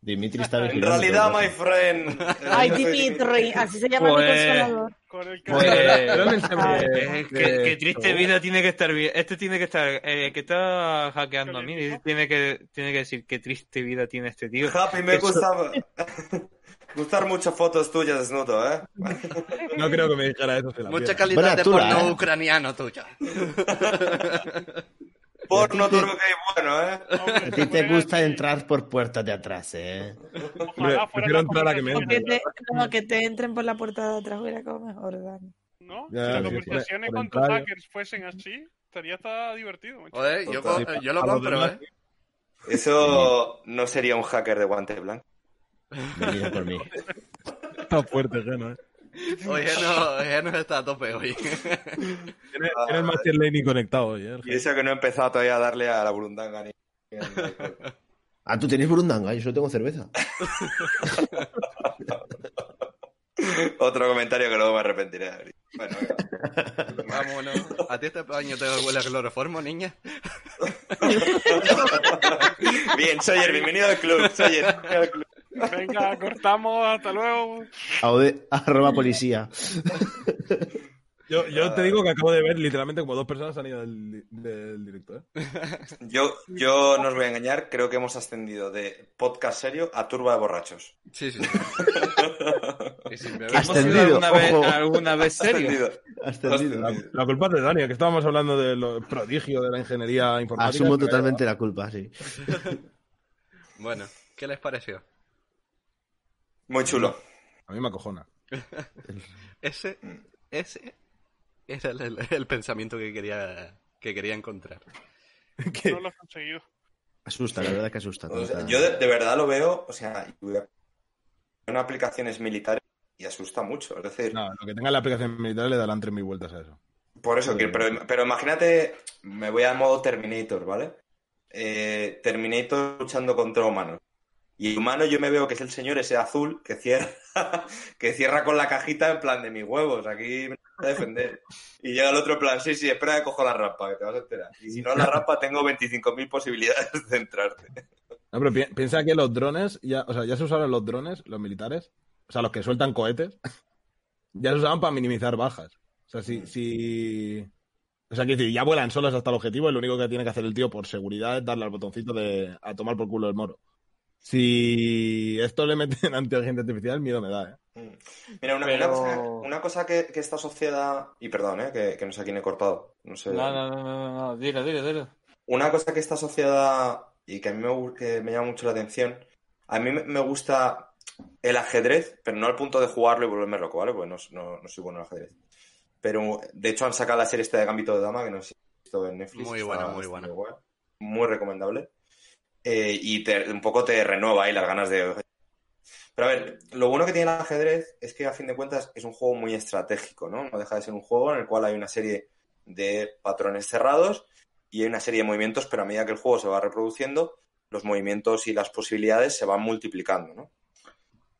Dimitri está En realidad, my friend. Ay, Dimitri, así se llama mi Pues- consolador. Con el que... Pues, Era eh, qué, qué triste vida tiene que estar bien. Este tiene que estar, eh, que está hackeando a mí, tiene que, tiene que decir qué triste vida tiene este tío. Happy, me Eso- gusta gustar muchas fotos tuyas desnudo, ¿eh? No creo que me dijera eso. Mucha calidad Buena de tula, porno ¿eh? ucraniano tuya. Porno turco que bueno, ¿eh? A ti te gusta entrar por puertas de atrás, ¿eh? Ojalá fuera entrar a que me O que te, no, que te entren por la puerta de atrás, hubiera como mejor, Dani. ¿No? Ya, si las conversaciones con tus hackers fuesen así, estaría hasta divertido. macho. Joder, yo, co- yo lo compro, ¿eh? Eso no sería un hacker de guante blanco. Venid por mí. Está fuerte, Geno, ¿eh? Oye, no, Geno está a tope hoy. Tienes, tienes Master Laney conectado hoy, ¿eh? Y eso que no he empezado todavía a darle a la burundanga ni... Ah, tú tienes burundanga, yo solo tengo cerveza. Otro comentario que luego me arrepentiré. Bueno. Vámonos. ¿A ti este baño te huele a cloroformo, niña? Bien, Sawyer, bienvenido al club. Sawyer, bienvenido al club. Venga, cortamos, hasta luego. Aude- arroba policía. Yo, yo te digo que acabo de ver literalmente como dos personas han ido del, del directo, ¿eh? Yo, yo no os voy a engañar, creo que hemos ascendido de podcast serio a turba de borrachos. Sí, sí. y sin beber. ¿Qué ¿Hemos sido Ascendido, alguna vez, ojo. alguna vez serio? Ascendido. Ascendido. La, la culpa es de Dani, que estábamos hablando de los prodigios de la ingeniería informática. Asumo totalmente la culpa, sí. Bueno, ¿qué les pareció? Muy chulo. A mí me acojona. Ese, ese era el, el- el pensamiento que quería, que quería encontrar. No lo has conseguido. Asusta, la verdad que asusta. O sea, tanta- yo de, de verdad lo veo, o sea, en aplicaciones militares y asusta mucho. Es decir, No, lo que tenga la aplicación militar le darán 3.000 vueltas a eso. por eso, que, pero, pero imagínate, me voy al modo Terminator, ¿vale? Eh, Terminator luchando contra humanos. Y humano yo me veo que es el señor ese azul que cierra, que cierra con la cajita en plan de mis huevos, aquí me voy a defender. Y llega el otro plan, sí, sí, espera que cojo la rampa, que te vas a enterar. Y si no la rampa, tengo 25.000 posibilidades de entrarte. No, pero pi- piensa que los drones, ya, o sea, ya se usaron los drones, los militares, o sea, los que sueltan cohetes, ya se usaban para minimizar bajas. O sea, si, si... O sea, quiero decir, ya vuelan solos hasta el objetivo y lo único que tiene que hacer el tío por seguridad es darle al botoncito de a tomar por culo el moro. Si esto le meten inteligencia artificial, miedo me da, ¿eh? Mm. Mira, una, Pero- una cosa, una cosa que, que esta sociedad, y perdón, ¿eh? que, que no sé a quién he cortado, no sé. No, no, no, no, no, dilo, dilo, dilo. Una cosa que esta sociedad, y que a mí me, que me llama mucho la atención, a mí me- gusta el ajedrez, pero no al punto de jugarlo y volverme loco, ¿vale? Porque no, no, no soy bueno en ajedrez. Pero, de hecho, han sacado la serie esta de Gambito de Dama, que no sé si has visto en Netflix. Muy buena, muy buena. Muy recomendable. Eh, y te- un poco te renueva ahí las ganas de... Pero a ver, lo bueno que tiene el ajedrez es que a fin de cuentas es un juego muy estratégico, ¿no? No deja de ser un juego en el cual hay una serie de patrones cerrados y hay una serie de movimientos, pero a medida que el juego se va reproduciendo, los movimientos y las posibilidades se van multiplicando, ¿no?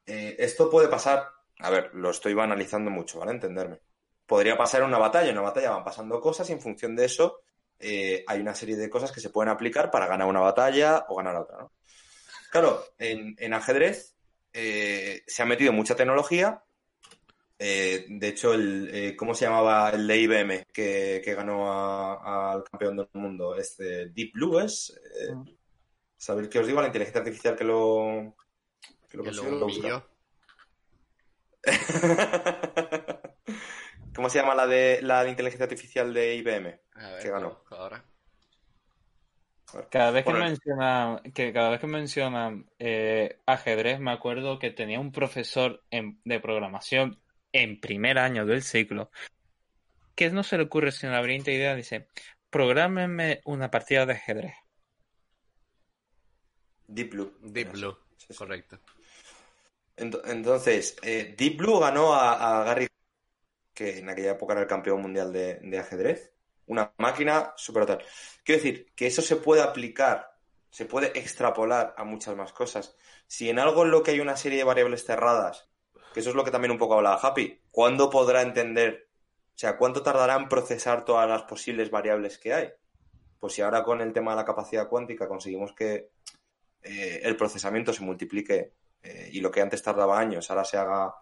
Eh, esto puede pasar, a ver, lo estoy analizando mucho, ¿vale? Entenderme. Podría pasar en una batalla, en una batalla van pasando cosas y en función de eso eh, hay una serie de cosas que se pueden aplicar para ganar una batalla o ganar otra, ¿no? Claro, en, en ajedrez eh, se ha metido mucha tecnología. Eh, de hecho, el, eh, ¿cómo se llamaba el de IBM que, que ganó a- al campeón del mundo? Este Deep Blue es. Eh, ¿Sabéis qué os digo? La inteligencia artificial que lo. Que lo Que. ¿Cómo se llama la de la de inteligencia artificial de IBM? A ver, ganó. Ahora. Cada vez que Bueno, mencionan, que cada vez que mencionan eh, ajedrez, me acuerdo que tenía un profesor en- de programación en primer año del ciclo que no se le ocurre sin la brillante idea, dice, prográmenme una partida de ajedrez. Deep Blue. Deep Blue. Sí, sí. correcto. Ento- Entonces, eh, Deep Blue ganó a, a Gary, que en aquella época era el campeón mundial de, de ajedrez. Una máquina súper tal. Quiero decir que eso se puede aplicar, se puede extrapolar a muchas más cosas. Si en algo en lo que hay una serie de variables cerradas, que eso es lo que también un poco hablaba Happy, ¿cuándo podrá entender, o sea, cuánto tardará en procesar todas las posibles variables que hay? Pues si ahora con el tema de la capacidad cuántica conseguimos que eh, el procesamiento se multiplique eh, y lo que antes tardaba años ahora se haga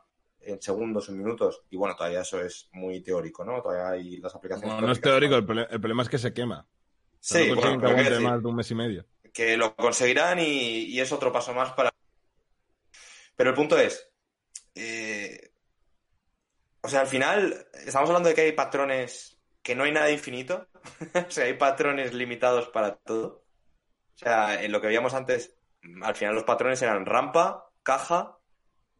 en segundos, en minutos, y bueno, todavía eso es muy teórico, ¿no? Todavía hay las aplicaciones. No, no es teórico, el, problema es que se quema. O Sí, no bueno, que más de un mes y medio. que lo conseguirán y, y es otro paso más para... Pero el punto es, eh, o sea, al final estamos hablando de que hay patrones, que no hay nada infinito, o sea, hay patrones limitados para todo. O sea, en lo que veíamos antes, al final los patrones eran rampa, caja,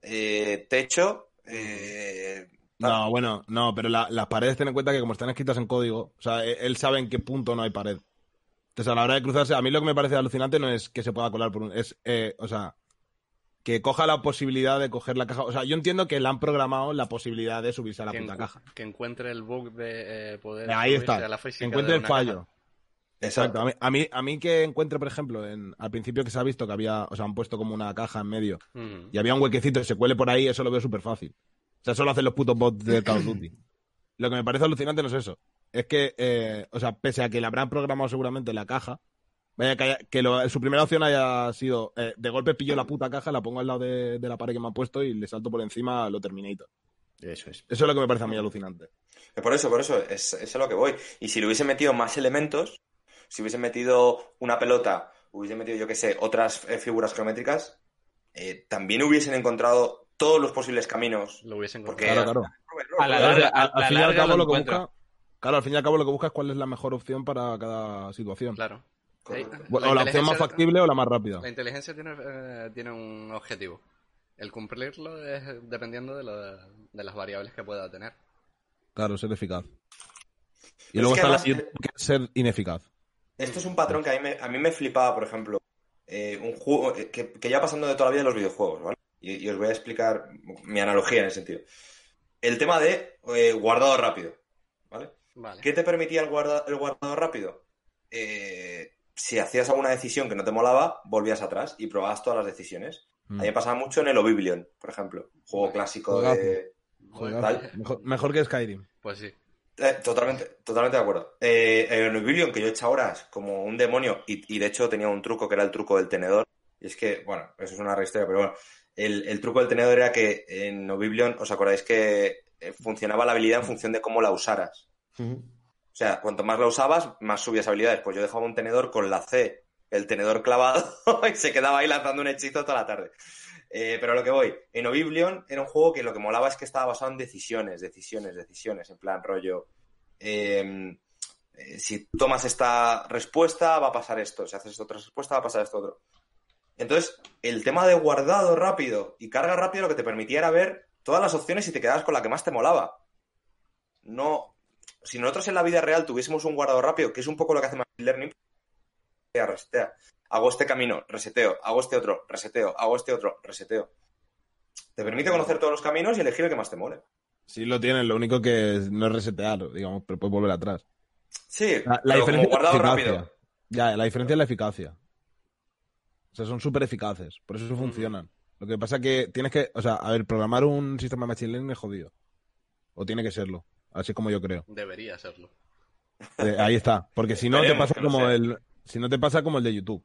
eh, techo, eh, No, bueno, no, pero la- las paredes ten en cuenta que como están escritas en código, o sea, e- él sabe en qué punto no hay pared. Entonces, a la hora de cruzarse, a mí lo que me parece alucinante no es que se pueda colar por un... Es, eh, o sea, que coja la posibilidad de coger la caja. O sea, yo entiendo que le han programado la posibilidad de subirse a la que, puta caja. que encuentre el bug de eh, poder Ahí está. a la Que encuentre de el fallo. caja. Exacto. A mí, a mí, a mí que encuentre, por ejemplo, en, al principio que se ha visto que había, o sea, han puesto como una caja en medio Ujú. y había un huequecito y se cuele por ahí, eso lo veo súper fácil. O sea, eso lo hacen los putos bots de Call of Duty. Lo que me parece alucinante no es eso. Es que, eh, o sea, pese a que le habrán programado seguramente la caja, vaya que, haya- que lo- su primera opción haya sido, eh, de golpe pillo la puta caja, la pongo al lado de, de la pared que me han puesto y le salto por encima a lo Terminator. Eso es. Eso es lo que me parece a mí alucinante. Por eso, por eso, es, es a lo que voy. Y si le hubiesen metido más elementos, si hubiesen metido una pelota, hubiesen metido, yo qué sé, otras eh, figuras geométricas, eh, también hubiesen encontrado todos los posibles caminos. Lo hubiesen Porque Claro, claro. A la Claro, larga, al- a la fin y al cabo lo lo que busca, claro, al fin y al cabo lo que busca es cuál es la mejor opción para cada situación. Claro. Correcto. O la opción más factible o la más rápida. La inteligencia tiene, eh, tiene un objetivo. El cumplirlo es dependiendo de, lo- de las variables que pueda tener. Claro, ser eficaz. Y Pero luego es que está la- además, es ser ineficaz. Esto es un patrón que a mí me, a mí me flipaba, por ejemplo, eh, un juego eh, que, que ya pasando de toda la vida de los videojuegos, ¿vale? Y, y os voy a explicar mi analogía en ese sentido. El tema de eh, guardado rápido, ¿vale? Vale. ¿Qué te permitía el, guarda- el guardado rápido? Eh, si hacías alguna decisión que no te molaba, volvías atrás y probabas todas las decisiones. Mm. A mí me pasaba mucho en el Oblivion, por ejemplo. Juego clásico de... Tal. Mejor, mejor que Skyrim. Pues sí. Eh, totalmente, totalmente de acuerdo. Eh, en Oblivion, que yo he hecho horas como un demonio, y, y de hecho tenía un truco que era el truco del tenedor. Y es que, bueno, eso es una historia, pero bueno, el, el truco del tenedor era que en Oblivion, ¿os acordáis que eh, funcionaba la habilidad en función de cómo la usaras? O sea, cuanto más la usabas, más subías habilidades. Pues yo dejaba un tenedor con la C, el tenedor clavado, y se quedaba ahí lanzando un hechizo toda la tarde. Eh, pero a lo que voy, en Oblivion era un juego que lo que molaba es que estaba basado en decisiones, decisiones, decisiones, en plan rollo. eh, eh, si tomas esta respuesta, va a pasar esto. Si haces otra respuesta, va a pasar esto otro. Entonces, el tema de guardado rápido y carga rápida lo que te permitía era ver todas las opciones y te quedabas con la que más te molaba. No. Si nosotros en la vida real tuviésemos un guardado rápido, que es un poco lo que hace Machine Learning. Hago este camino, reseteo. Hago este otro, reseteo. Hago este otro, reseteo. Te permite conocer todos los caminos y elegir el que más te mole. Sí lo tienen, lo único que es- no es resetear, digamos, pero puedes volver atrás. Sí, La, la pero como diferencia es la guardado eficacia. rápido. Ya, la diferencia es la eficacia. O sea, son súper eficaces, por eso funcionan. Lo que pasa que tienes que, o sea, a ver, programar un sistema de machine learning es jodido. O tiene que serlo, así como yo creo. Debería serlo. Eh, ahí está, porque si no te pasa como el, si no te pasa como el de YouTube,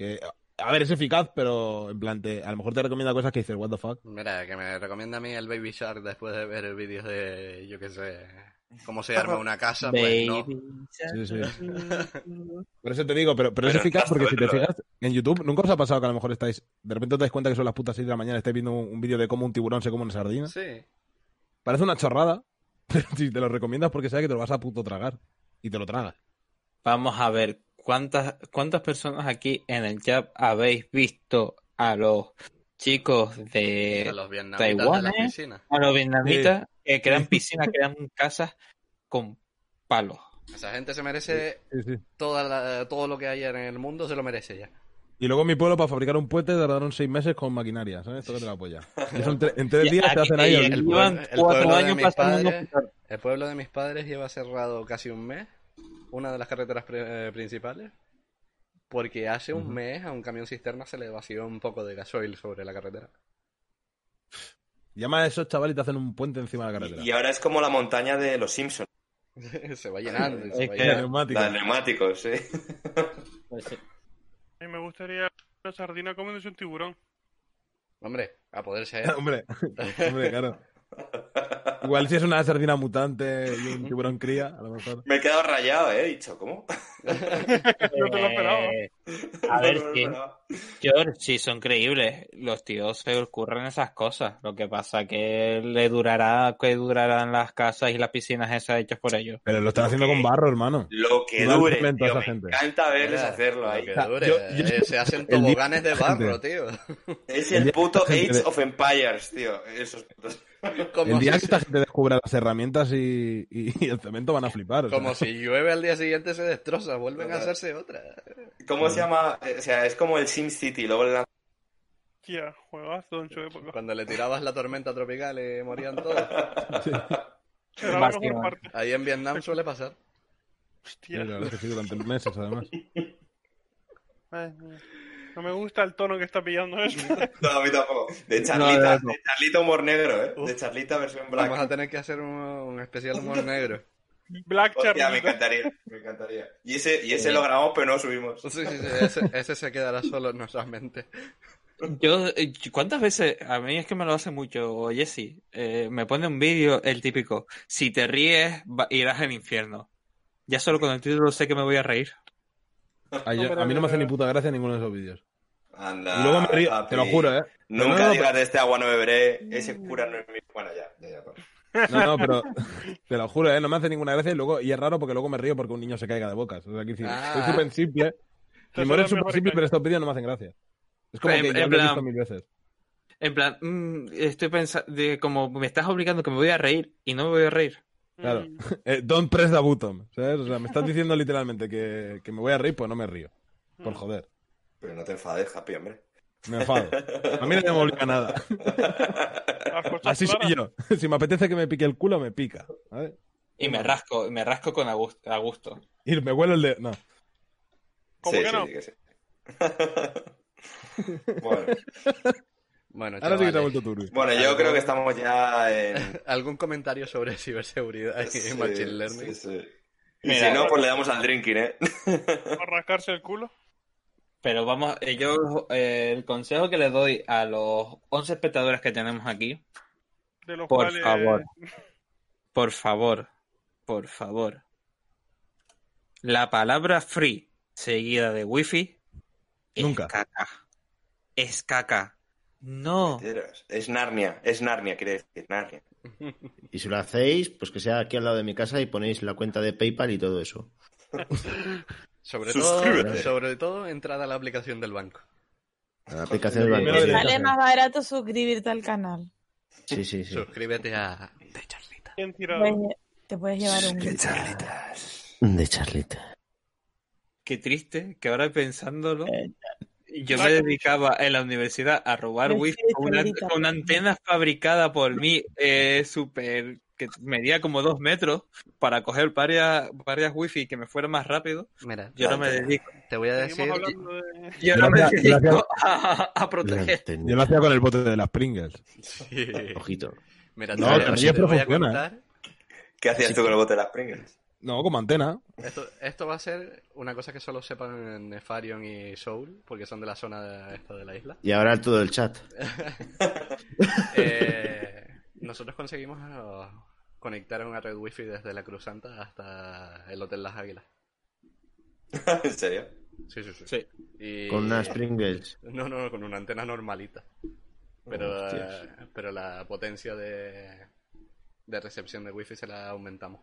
que a ver es eficaz, pero en plan te, a lo mejor te recomienda cosas que dices what the fuck. Mira, que me recomienda a mí el Baby Shark después de ver vídeos de, yo qué sé, cómo se arma una casa, pues no. Baby Sí, sí. Por eso te digo, pero, pero, es eficaz porque si te fijas en YouTube, nunca os ha pasado que a lo mejor estáis, de repente os dais cuenta que son las putas 6 de la mañana y estáis viendo un, un vídeo de cómo un tiburón se come una sardina. Sí. Parece una chorrada, pero si te lo recomiendas porque sabes que te lo vas a puto tragar. Y te lo tragas. Vamos a ver, ¿cuántas, ¿cuántas personas aquí en el chat habéis visto a los chicos de A los vietnamitas Taiwán, de eh? a los vietnamitas que crean piscinas, crean casas con palos? Esa gente se merece Sí, sí. toda la- todo lo que hay en el mundo, se lo merece ya. Y luego en mi pueblo, para fabricar un puente, tardaron seis meses con maquinaria, ¿sabes? Esto que te. Y eso en, tre- en tres días te hacen ahí el... Pueblo- de mis padres, el pueblo de mis padres lleva cerrado casi un mes, una de las carreteras eh, principales, porque hace un mes a un camión cisterna se le vació un poco de gasoil sobre la carretera. Llama a esos chavales y te hacen un puente encima de la carretera. Y ahora es como la montaña de los Simpsons. se va llenando. se va llenando. Neumático. La de neumáticos, sí. Pues sí. A mí me gustaría una sardina comiéndose un tiburón. Hombre, a poder ser. hombre, hombre, claro. Igual si es una sardina mutante y un tiburón cría, a lo mejor. Me he quedado rayado, ¿eh? He dicho, ¿cómo? No te lo esperaba. Eh, a ver, No sí. George, sí, son creíbles. Los tíos se ocurren esas cosas. Lo que pasa que le durará, que durarán las casas y las piscinas esas hechas por ellos. Pero lo están haciendo con barro, hermano. Lo que dure, tío, esa me gente. encanta verles hacerlo lo ahí. que dure, yo- eh, yo- se hacen toboganes de barro, tío. Es El el puto Age de- of Empires, tío. Esos putos. Como, El día si, que esta gente descubra las herramientas y, y- el cemento van a flipar. o sea. como si llueve al día siguiente se destroza, vuelven a hacerse otra. ¿Cómo se llama? Eh, O sea, es como el Sim City. Luego dan- Tía, juegazo en su época. Cuando le tirabas la tormenta tropical y morían todos. La mejor parte. Ahí en Vietnam suele pasar. Sí, Hostia. la verdad es que sí, durante meses, además. Ay, no me gusta el tono que está pillando eso. No, a mí tampoco. De Charlita, no, no. de Charlita humor negro, ¿eh? Uf. De Charlita versión Vamos a black. tener que hacer un, un especial humor negro. Black Hostia, me Charlita. encantaría. Me encantaría. Y ese, y ese lo grabamos, pero no lo subimos. Sí, sí, sí, ese, ese se quedará solo en nuestras mentes. Yo, eh, ¿cuántas veces? A mí es que me lo hace mucho Jesse. eh, me pone un vídeo, el típico. Si te ríes, va- irás al infierno. Ya solo con el título sé que me voy a reír. A, yo- a mí no me hace ni puta gracia ninguno de esos vídeos. Anda. Y luego me río, papi. te lo juro, ¿eh? Pero Nunca no, no, digas de este agua no beberé. Ese cura no es mi. Bueno, ya, ya, ya. pues. No, no, pero te lo juro, ¿eh? No me hace ninguna gracia y luego y es raro porque luego me río porque un niño se caiga de bocas. O sea, que Ah. es súper simple. Mi humor es súper simple, pero estos vídeos no me hacen gracia. Es como En- que ya lo he visto mil veces. En plan, mm, estoy pensando, de como me estás obligando que me voy a reír y no me voy a reír. Claro. Mm. Eh, don't press the button. ¿sabes? O sea, me estás diciendo literalmente que, que me voy a reír, pues no me río. Por joder. Pero no te enfades, Happy, hombre. Me enfado. A mí no me obliga nada. Así soy claras. yo. Si me apetece que me pique el culo, me pica. Y me rasco, me rasco con a gusto. Y me huele el de. No. ¿Cómo sí, que sí, no? sí que sí. bueno, Bueno, Ahora sí que se ha vuelto turbio. bueno, yo creo que estamos ya en. ¿algún comentario sobre ciberseguridad y Sí, machine learning? sí, sí. Y Mira, si no, pues le damos al drinking, ¿eh? ¿A rascarse el culo? Pero vamos, eh, yo eh, el consejo que le doy a los 11 espectadores que tenemos aquí, De los por cuales... favor, por favor, por favor. La palabra free seguida de wifi es Nunca. caca. Es caca. No. Es Narnia, es Narnia, quiere decir, Narnia. Y si lo hacéis, pues que sea aquí al lado de mi casa y ponéis la cuenta de PayPal y todo eso. Sobre todo, Suscríbete. sobre todo, entrada a la aplicación del banco. La aplicación del banco. debería Sale más barato suscribirte al canal. Sí, sí, sí. Suscríbete a De Charlita. Puedes- te puedes llevar un De Charlita. Qué triste que ahora pensándolo, Eh, yo me dedicaba en la universidad a robar wifi con una, señorita. con una antena fabricada por mí, eh, súper, que medía como dos metros, para coger varias, varias wifi que me fuera más rápido. Mira, Yo no me dedico, te voy a decir. De... yo Yo no me hacía- dedico a, proteger. Yo lo hacía con el bote de las Pringles. Sí. Ojito. Mira, No, a funciona. ¿Qué hacías tú con el bote de las Pringles? No, como antena. Esto, esto va a ser una cosa que solo sepan Nefarion y Soul, porque son de la zona de, esta de la isla. Y ahora todo el chat. Eh, nosotros conseguimos eh, conectar a una red wifi desde la Cruz Santa hasta el Hotel Las Águilas. ¿En serio? Sí, sí, sí. Sí. Y- Con unas Pringles. No, no, con una antena normalita. Pero, eh, pero la potencia de, de recepción de wifi se la aumentamos.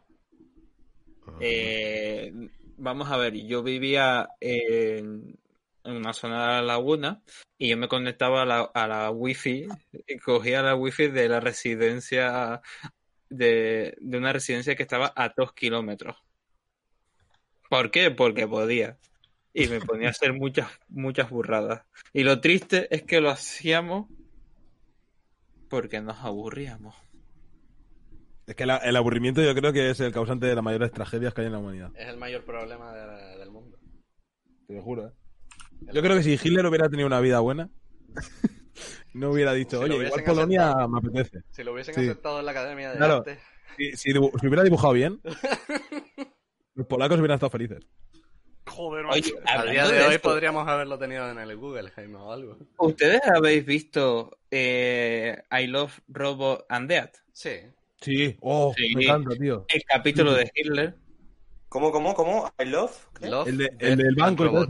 Eh, vamos a ver, yo vivía en, una zona de la laguna y yo me conectaba a la, a la wifi, y cogía la wifi de la residencia, de, de una residencia que estaba a dos kilómetros. ¿Por qué? Porque podía. y me ponía a hacer muchas, muchas burradas. Y lo triste es que lo hacíamos porque nos aburríamos. Es que la- el aburrimiento yo creo que es el causante de las mayores tragedias que hay en la humanidad. Es el mayor problema de- del mundo. Te lo juro, ¿eh? Yo creo que si Hitler hubiera tenido una vida buena, no hubiera dicho, Si lo oye, igual hubiesen Polonia aceptado. me apetece. Si lo hubiesen Sí. aceptado en la Academia de Claro. Arte. Si, si hubiera dibujado bien, los polacos hubieran estado felices. Joder, Oye. A día de, de hoy esto, podríamos haberlo tenido en el Google, Jaime, o algo. ¿ustedes habéis visto eh, I Love Robot and Dead? Sí. Sí, oh, Sí. me encanta, tío. El capítulo de Hitler. ¿Cómo, cómo, cómo? ¿I love? Love, El, de- el del banco y todo.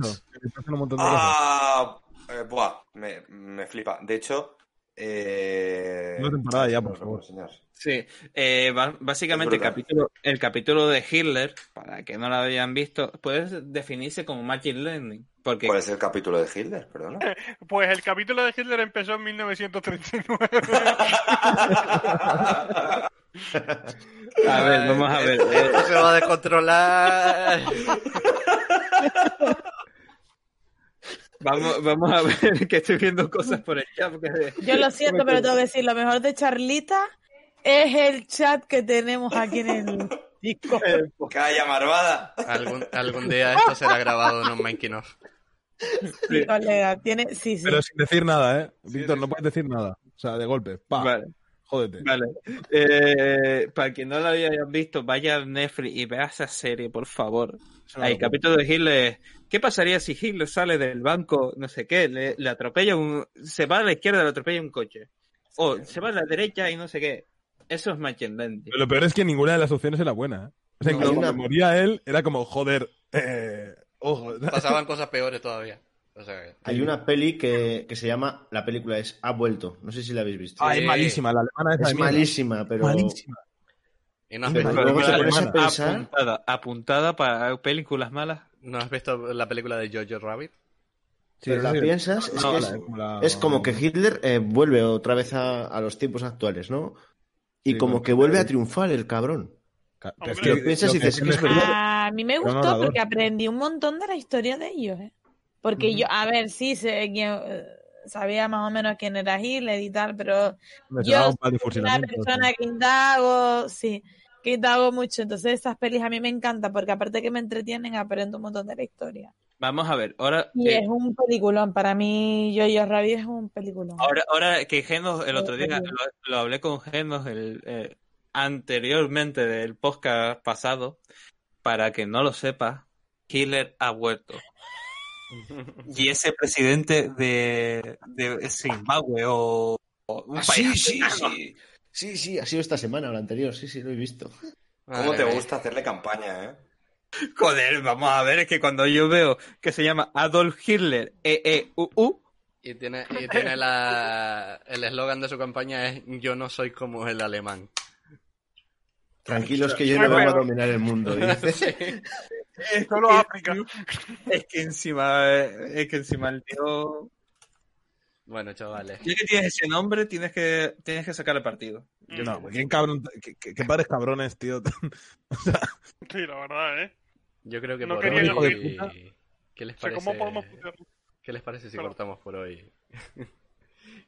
Ah, eh, buah, me, me flipa. De hecho, eh... Una temporada ya, por favor. enseñar. Sí, eh, básicamente el capítulo, el capítulo de Hitler, para que no lo hayan visto, puede definirse como Machine Learning. Porque ¿Cuál es el capítulo de Hitler? Perdona. Pues el capítulo de Hitler empezó en 1939. A ver, vamos a ver. eh, Esto se va a descontrolar. vamos, vamos a ver que estoy viendo cosas por el chat. porque- Yo lo siento, pero tengo que decir, lo mejor de Charlita es el chat que tenemos aquí en el disco. ¡Calla, marvada! algún, algún día esto será grabado en un making of. Sí, colega, tiene, sí, sí. Pero sin decir nada, ¿eh? Víctor, sí, no puedes decir nada. O sea, de golpe. Pa, Vale, jódete. vale. Eh, para quien no lo haya visto, vaya a Netflix y vea esa serie, por favor. Locura. capítulo de Hitler. ¿Qué pasaría si Hitler sale del banco, no sé qué, le, le atropella un. Se va a la izquierda, le atropella un coche? O se va a la derecha y no sé qué. Eso es. Pero lo peor es que ninguna de las opciones era buena, ¿eh? O sea, No, cuando hay una- moría él, era como, joder, eh, ojo. Pasaban cosas peores todavía. O sea, que- Hay una peli que, que se llama, la película es Ha vuelto. No sé si la habéis visto. Ah, es malísima, la alemana es mierda. malísima, pero Malísima. ¿Y no has, visto, luego te Película pones a alemana pensar- Apuntada, apuntada para películas malas. ¿no has visto la película de Jojo Rabbit? Sí, pero sí, la sí. piensas, es, No, que es, como la- es como que Hitler eh, vuelve otra vez a, a los tiempos actuales, ¿no? Y Sí, como que vuelve a triunfar el cabrón. Ca- Hombre, es lo que piensas lo y que dices, tiene es verdad. A mí me gustó porque aprendí un montón de la historia de ellos, ¿eh? Porque yo, a ver, sí, sé quién, eh, sabía más o menos quién era Hitler y tal, pero me yo una persona que indago, sí, que indago mucho. Entonces esas pelis a mí me encantan porque aparte que me entretienen, aprendo un montón de la historia. Vamos a ver, ahora, Y eh, es un peliculón, para mí Yo-Yo Rabbit es un peliculón. ahora, ahora que Genos, el otro día lo hablé con Genos el, eh, anteriormente del podcast pasado, para que no lo sepa, Hitler ha vuelto. Y ese presidente de, de Zimbabue o, o un Ah, país sí, sí, africano. sí. Sí, sí, ha sido esta semana o la anterior, sí, sí, lo he visto. ¿Cómo Madre te gusta hacerle campaña, eh? Joder, vamos a ver, es que cuando yo veo que se llama Adolf Hitler, E E-E-U-U, Y tiene, y tiene la, el eslogan de su campaña es Yo no soy como el alemán. Tranquilos que yo no vengo a dominar el mundo. dice. Solo África. es que encima, eh, es que encima el tío... Bueno, chavales. Ya que tienes ese nombre, tienes que, tienes que sacarle partido. Yo no, ¿quién cabrón, qué, qué- qué padres cabrones, tío. Sí, la verdad, ¿eh? Yo creo que No por quería hoy... puta. ¿Qué les O sea, parece? ¿Cómo podemos putearlo? ¿Qué les parece si cortamos por hoy?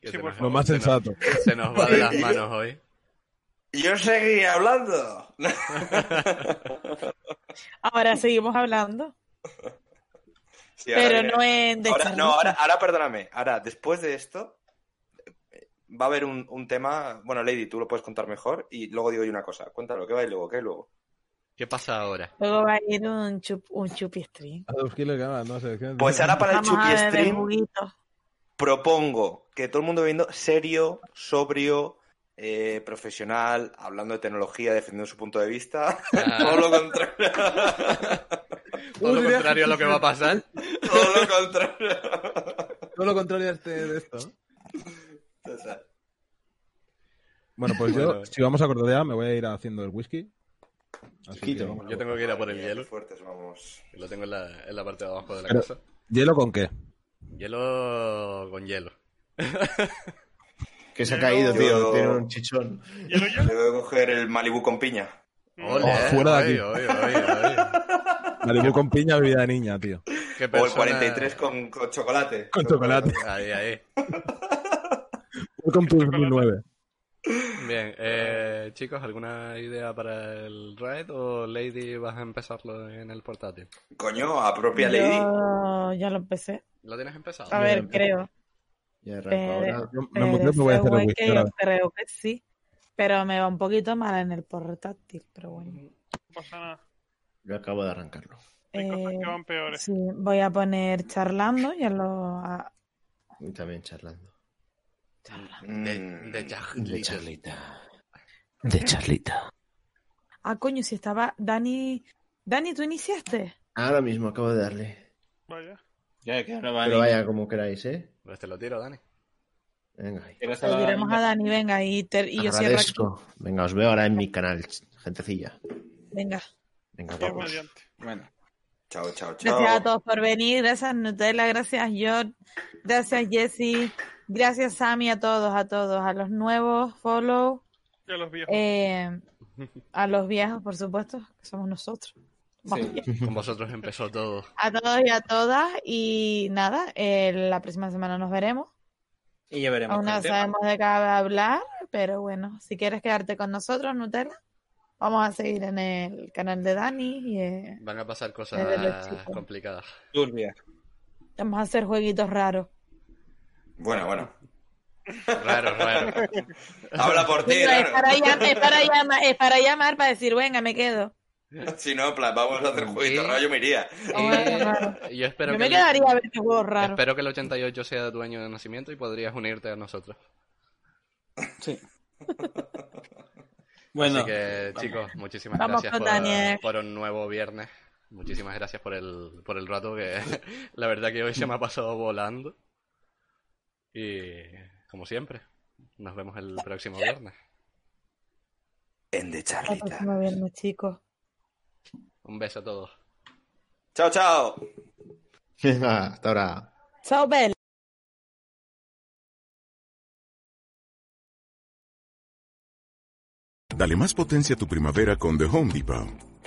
Sí, por Lo más se nos- sensato. Se nos va de las manos hoy. Yo seguí hablando. Ahora seguimos hablando, Sí, ahora pero viene- no en de ahora, no, ahora, ahora perdóname. Ahora, después de esto, va a haber un, un tema. Bueno, Lady, tú lo puedes contar mejor. Y luego digo yo una cosa. Cuéntalo, ¿qué va y luego? ¿Qué luego? ¿Qué pasa ahora? Luego va a ir un, chup, un chupi stream. Adolf Hitler gana, no sé. ¿qué- Pues ahora para el Vamos Chupi Stream propongo que todo el mundo viendo serio, sobrio, eh, profesional, hablando de tecnología, defendiendo su punto de vista. Ah. Todo lo contrario. Todo lo contrario a lo que va a pasar. Todo lo contrario. Todo lo contrario de, este- de esto. Bueno, pues yo, Bueno. si vamos a cortar ya, me voy a ir haciendo el whisky. Que a- Yo tengo que ir a por el hielo. fuertes vamos. Lo tengo en la, en la parte de abajo de la Pero- casa. ¿Hielo con qué? Hielo con hielo. Que se ha Yo- caído, tío. Yo- Tiene un chichón. ¿Hielo yo? Le voy a coger el Malibu con piña. Ole, Oh, fuera de aquí. oye, oye, oye. Malibu con piña, bebida de niña, tío. ¿Qué O el persona- 43 con, con chocolate. Con chocolate. Ahí, ahí. Welcome to 2009. Bien, eh, chicos, ¿alguna idea para el raid o Lady vas a empezarlo en el portátil? Coño, a propia Lady. Yo ya lo empecé. ¿Lo tienes empezado? A ver, creo. Ya arranco Pero, ahora. Yo me voy a hacer el Según whisky que ahora. yo creo que sí. Pero me va un poquito mal en el portátil, pero bueno. No pasa nada. Yo acabo de arrancarlo. Hay cosas Eh, que van peores. sí, voy a poner charlando, ya lo... a- Y también charlando. De, Mm. de Charlie. De charlita. De charlita. Ah, coño, si estaba Dani... Dani, ¿tú iniciaste? Ahora mismo acabo de darle. Vaya. Ya, que ahora va Pero a- vaya, como queráis, ¿eh? Pues te lo tiro, Dani. Venga. ahí. Le saludar a diremos a Dani, venga, y, ter- y yo cierro. Venga, os veo ahora en mi canal, gentecilla. Venga. Venga, mediante. Bueno, Chao, chao, chao. Gracias a todos por venir, gracias Nutella, gracias George, gracias Jesse, gracias Sammy, a todos, a todos, a los nuevos, follow, Ya los viejos. eh, a los viejos, por supuesto, que somos nosotros. Sí. Con vosotros empezó todo. A todos y a todas, y nada, eh, la próxima semana nos veremos. Y ya veremos. Aún no tema. sabemos de qué va a hablar, pero bueno, si quieres quedarte con nosotros, Nutella, vamos a seguir en el canal de Dani y eh, Van a pasar cosas complicadas. Turbia. vamos a hacer jueguitos raros. Bueno, bueno. Raro, raro. Habla por ti, es, para llamar, es para llamar para decir, venga, me quedo. Si no, plan, vamos a hacer jueguito ¿Qué? raro, yo me iría. Eh, yo espero Yo que me el- quedaría a ver juegos raros. Espero que el 88 sea tu año de nacimiento y podrías unirte a nosotros. Sí. Bueno, Así que, chicos, muchísimas Vamos gracias por, un nuevo viernes. Muchísimas gracias por el, por el rato que la verdad que hoy se me ha pasado volando. Y como siempre, nos vemos el próximo viernes. En de Hasta el charlita. próximo viernes, chicos. Un beso a todos. Chao, chao. Hasta ahora. Chao, Bel. Dale más potencia a tu primavera con The Home Depot.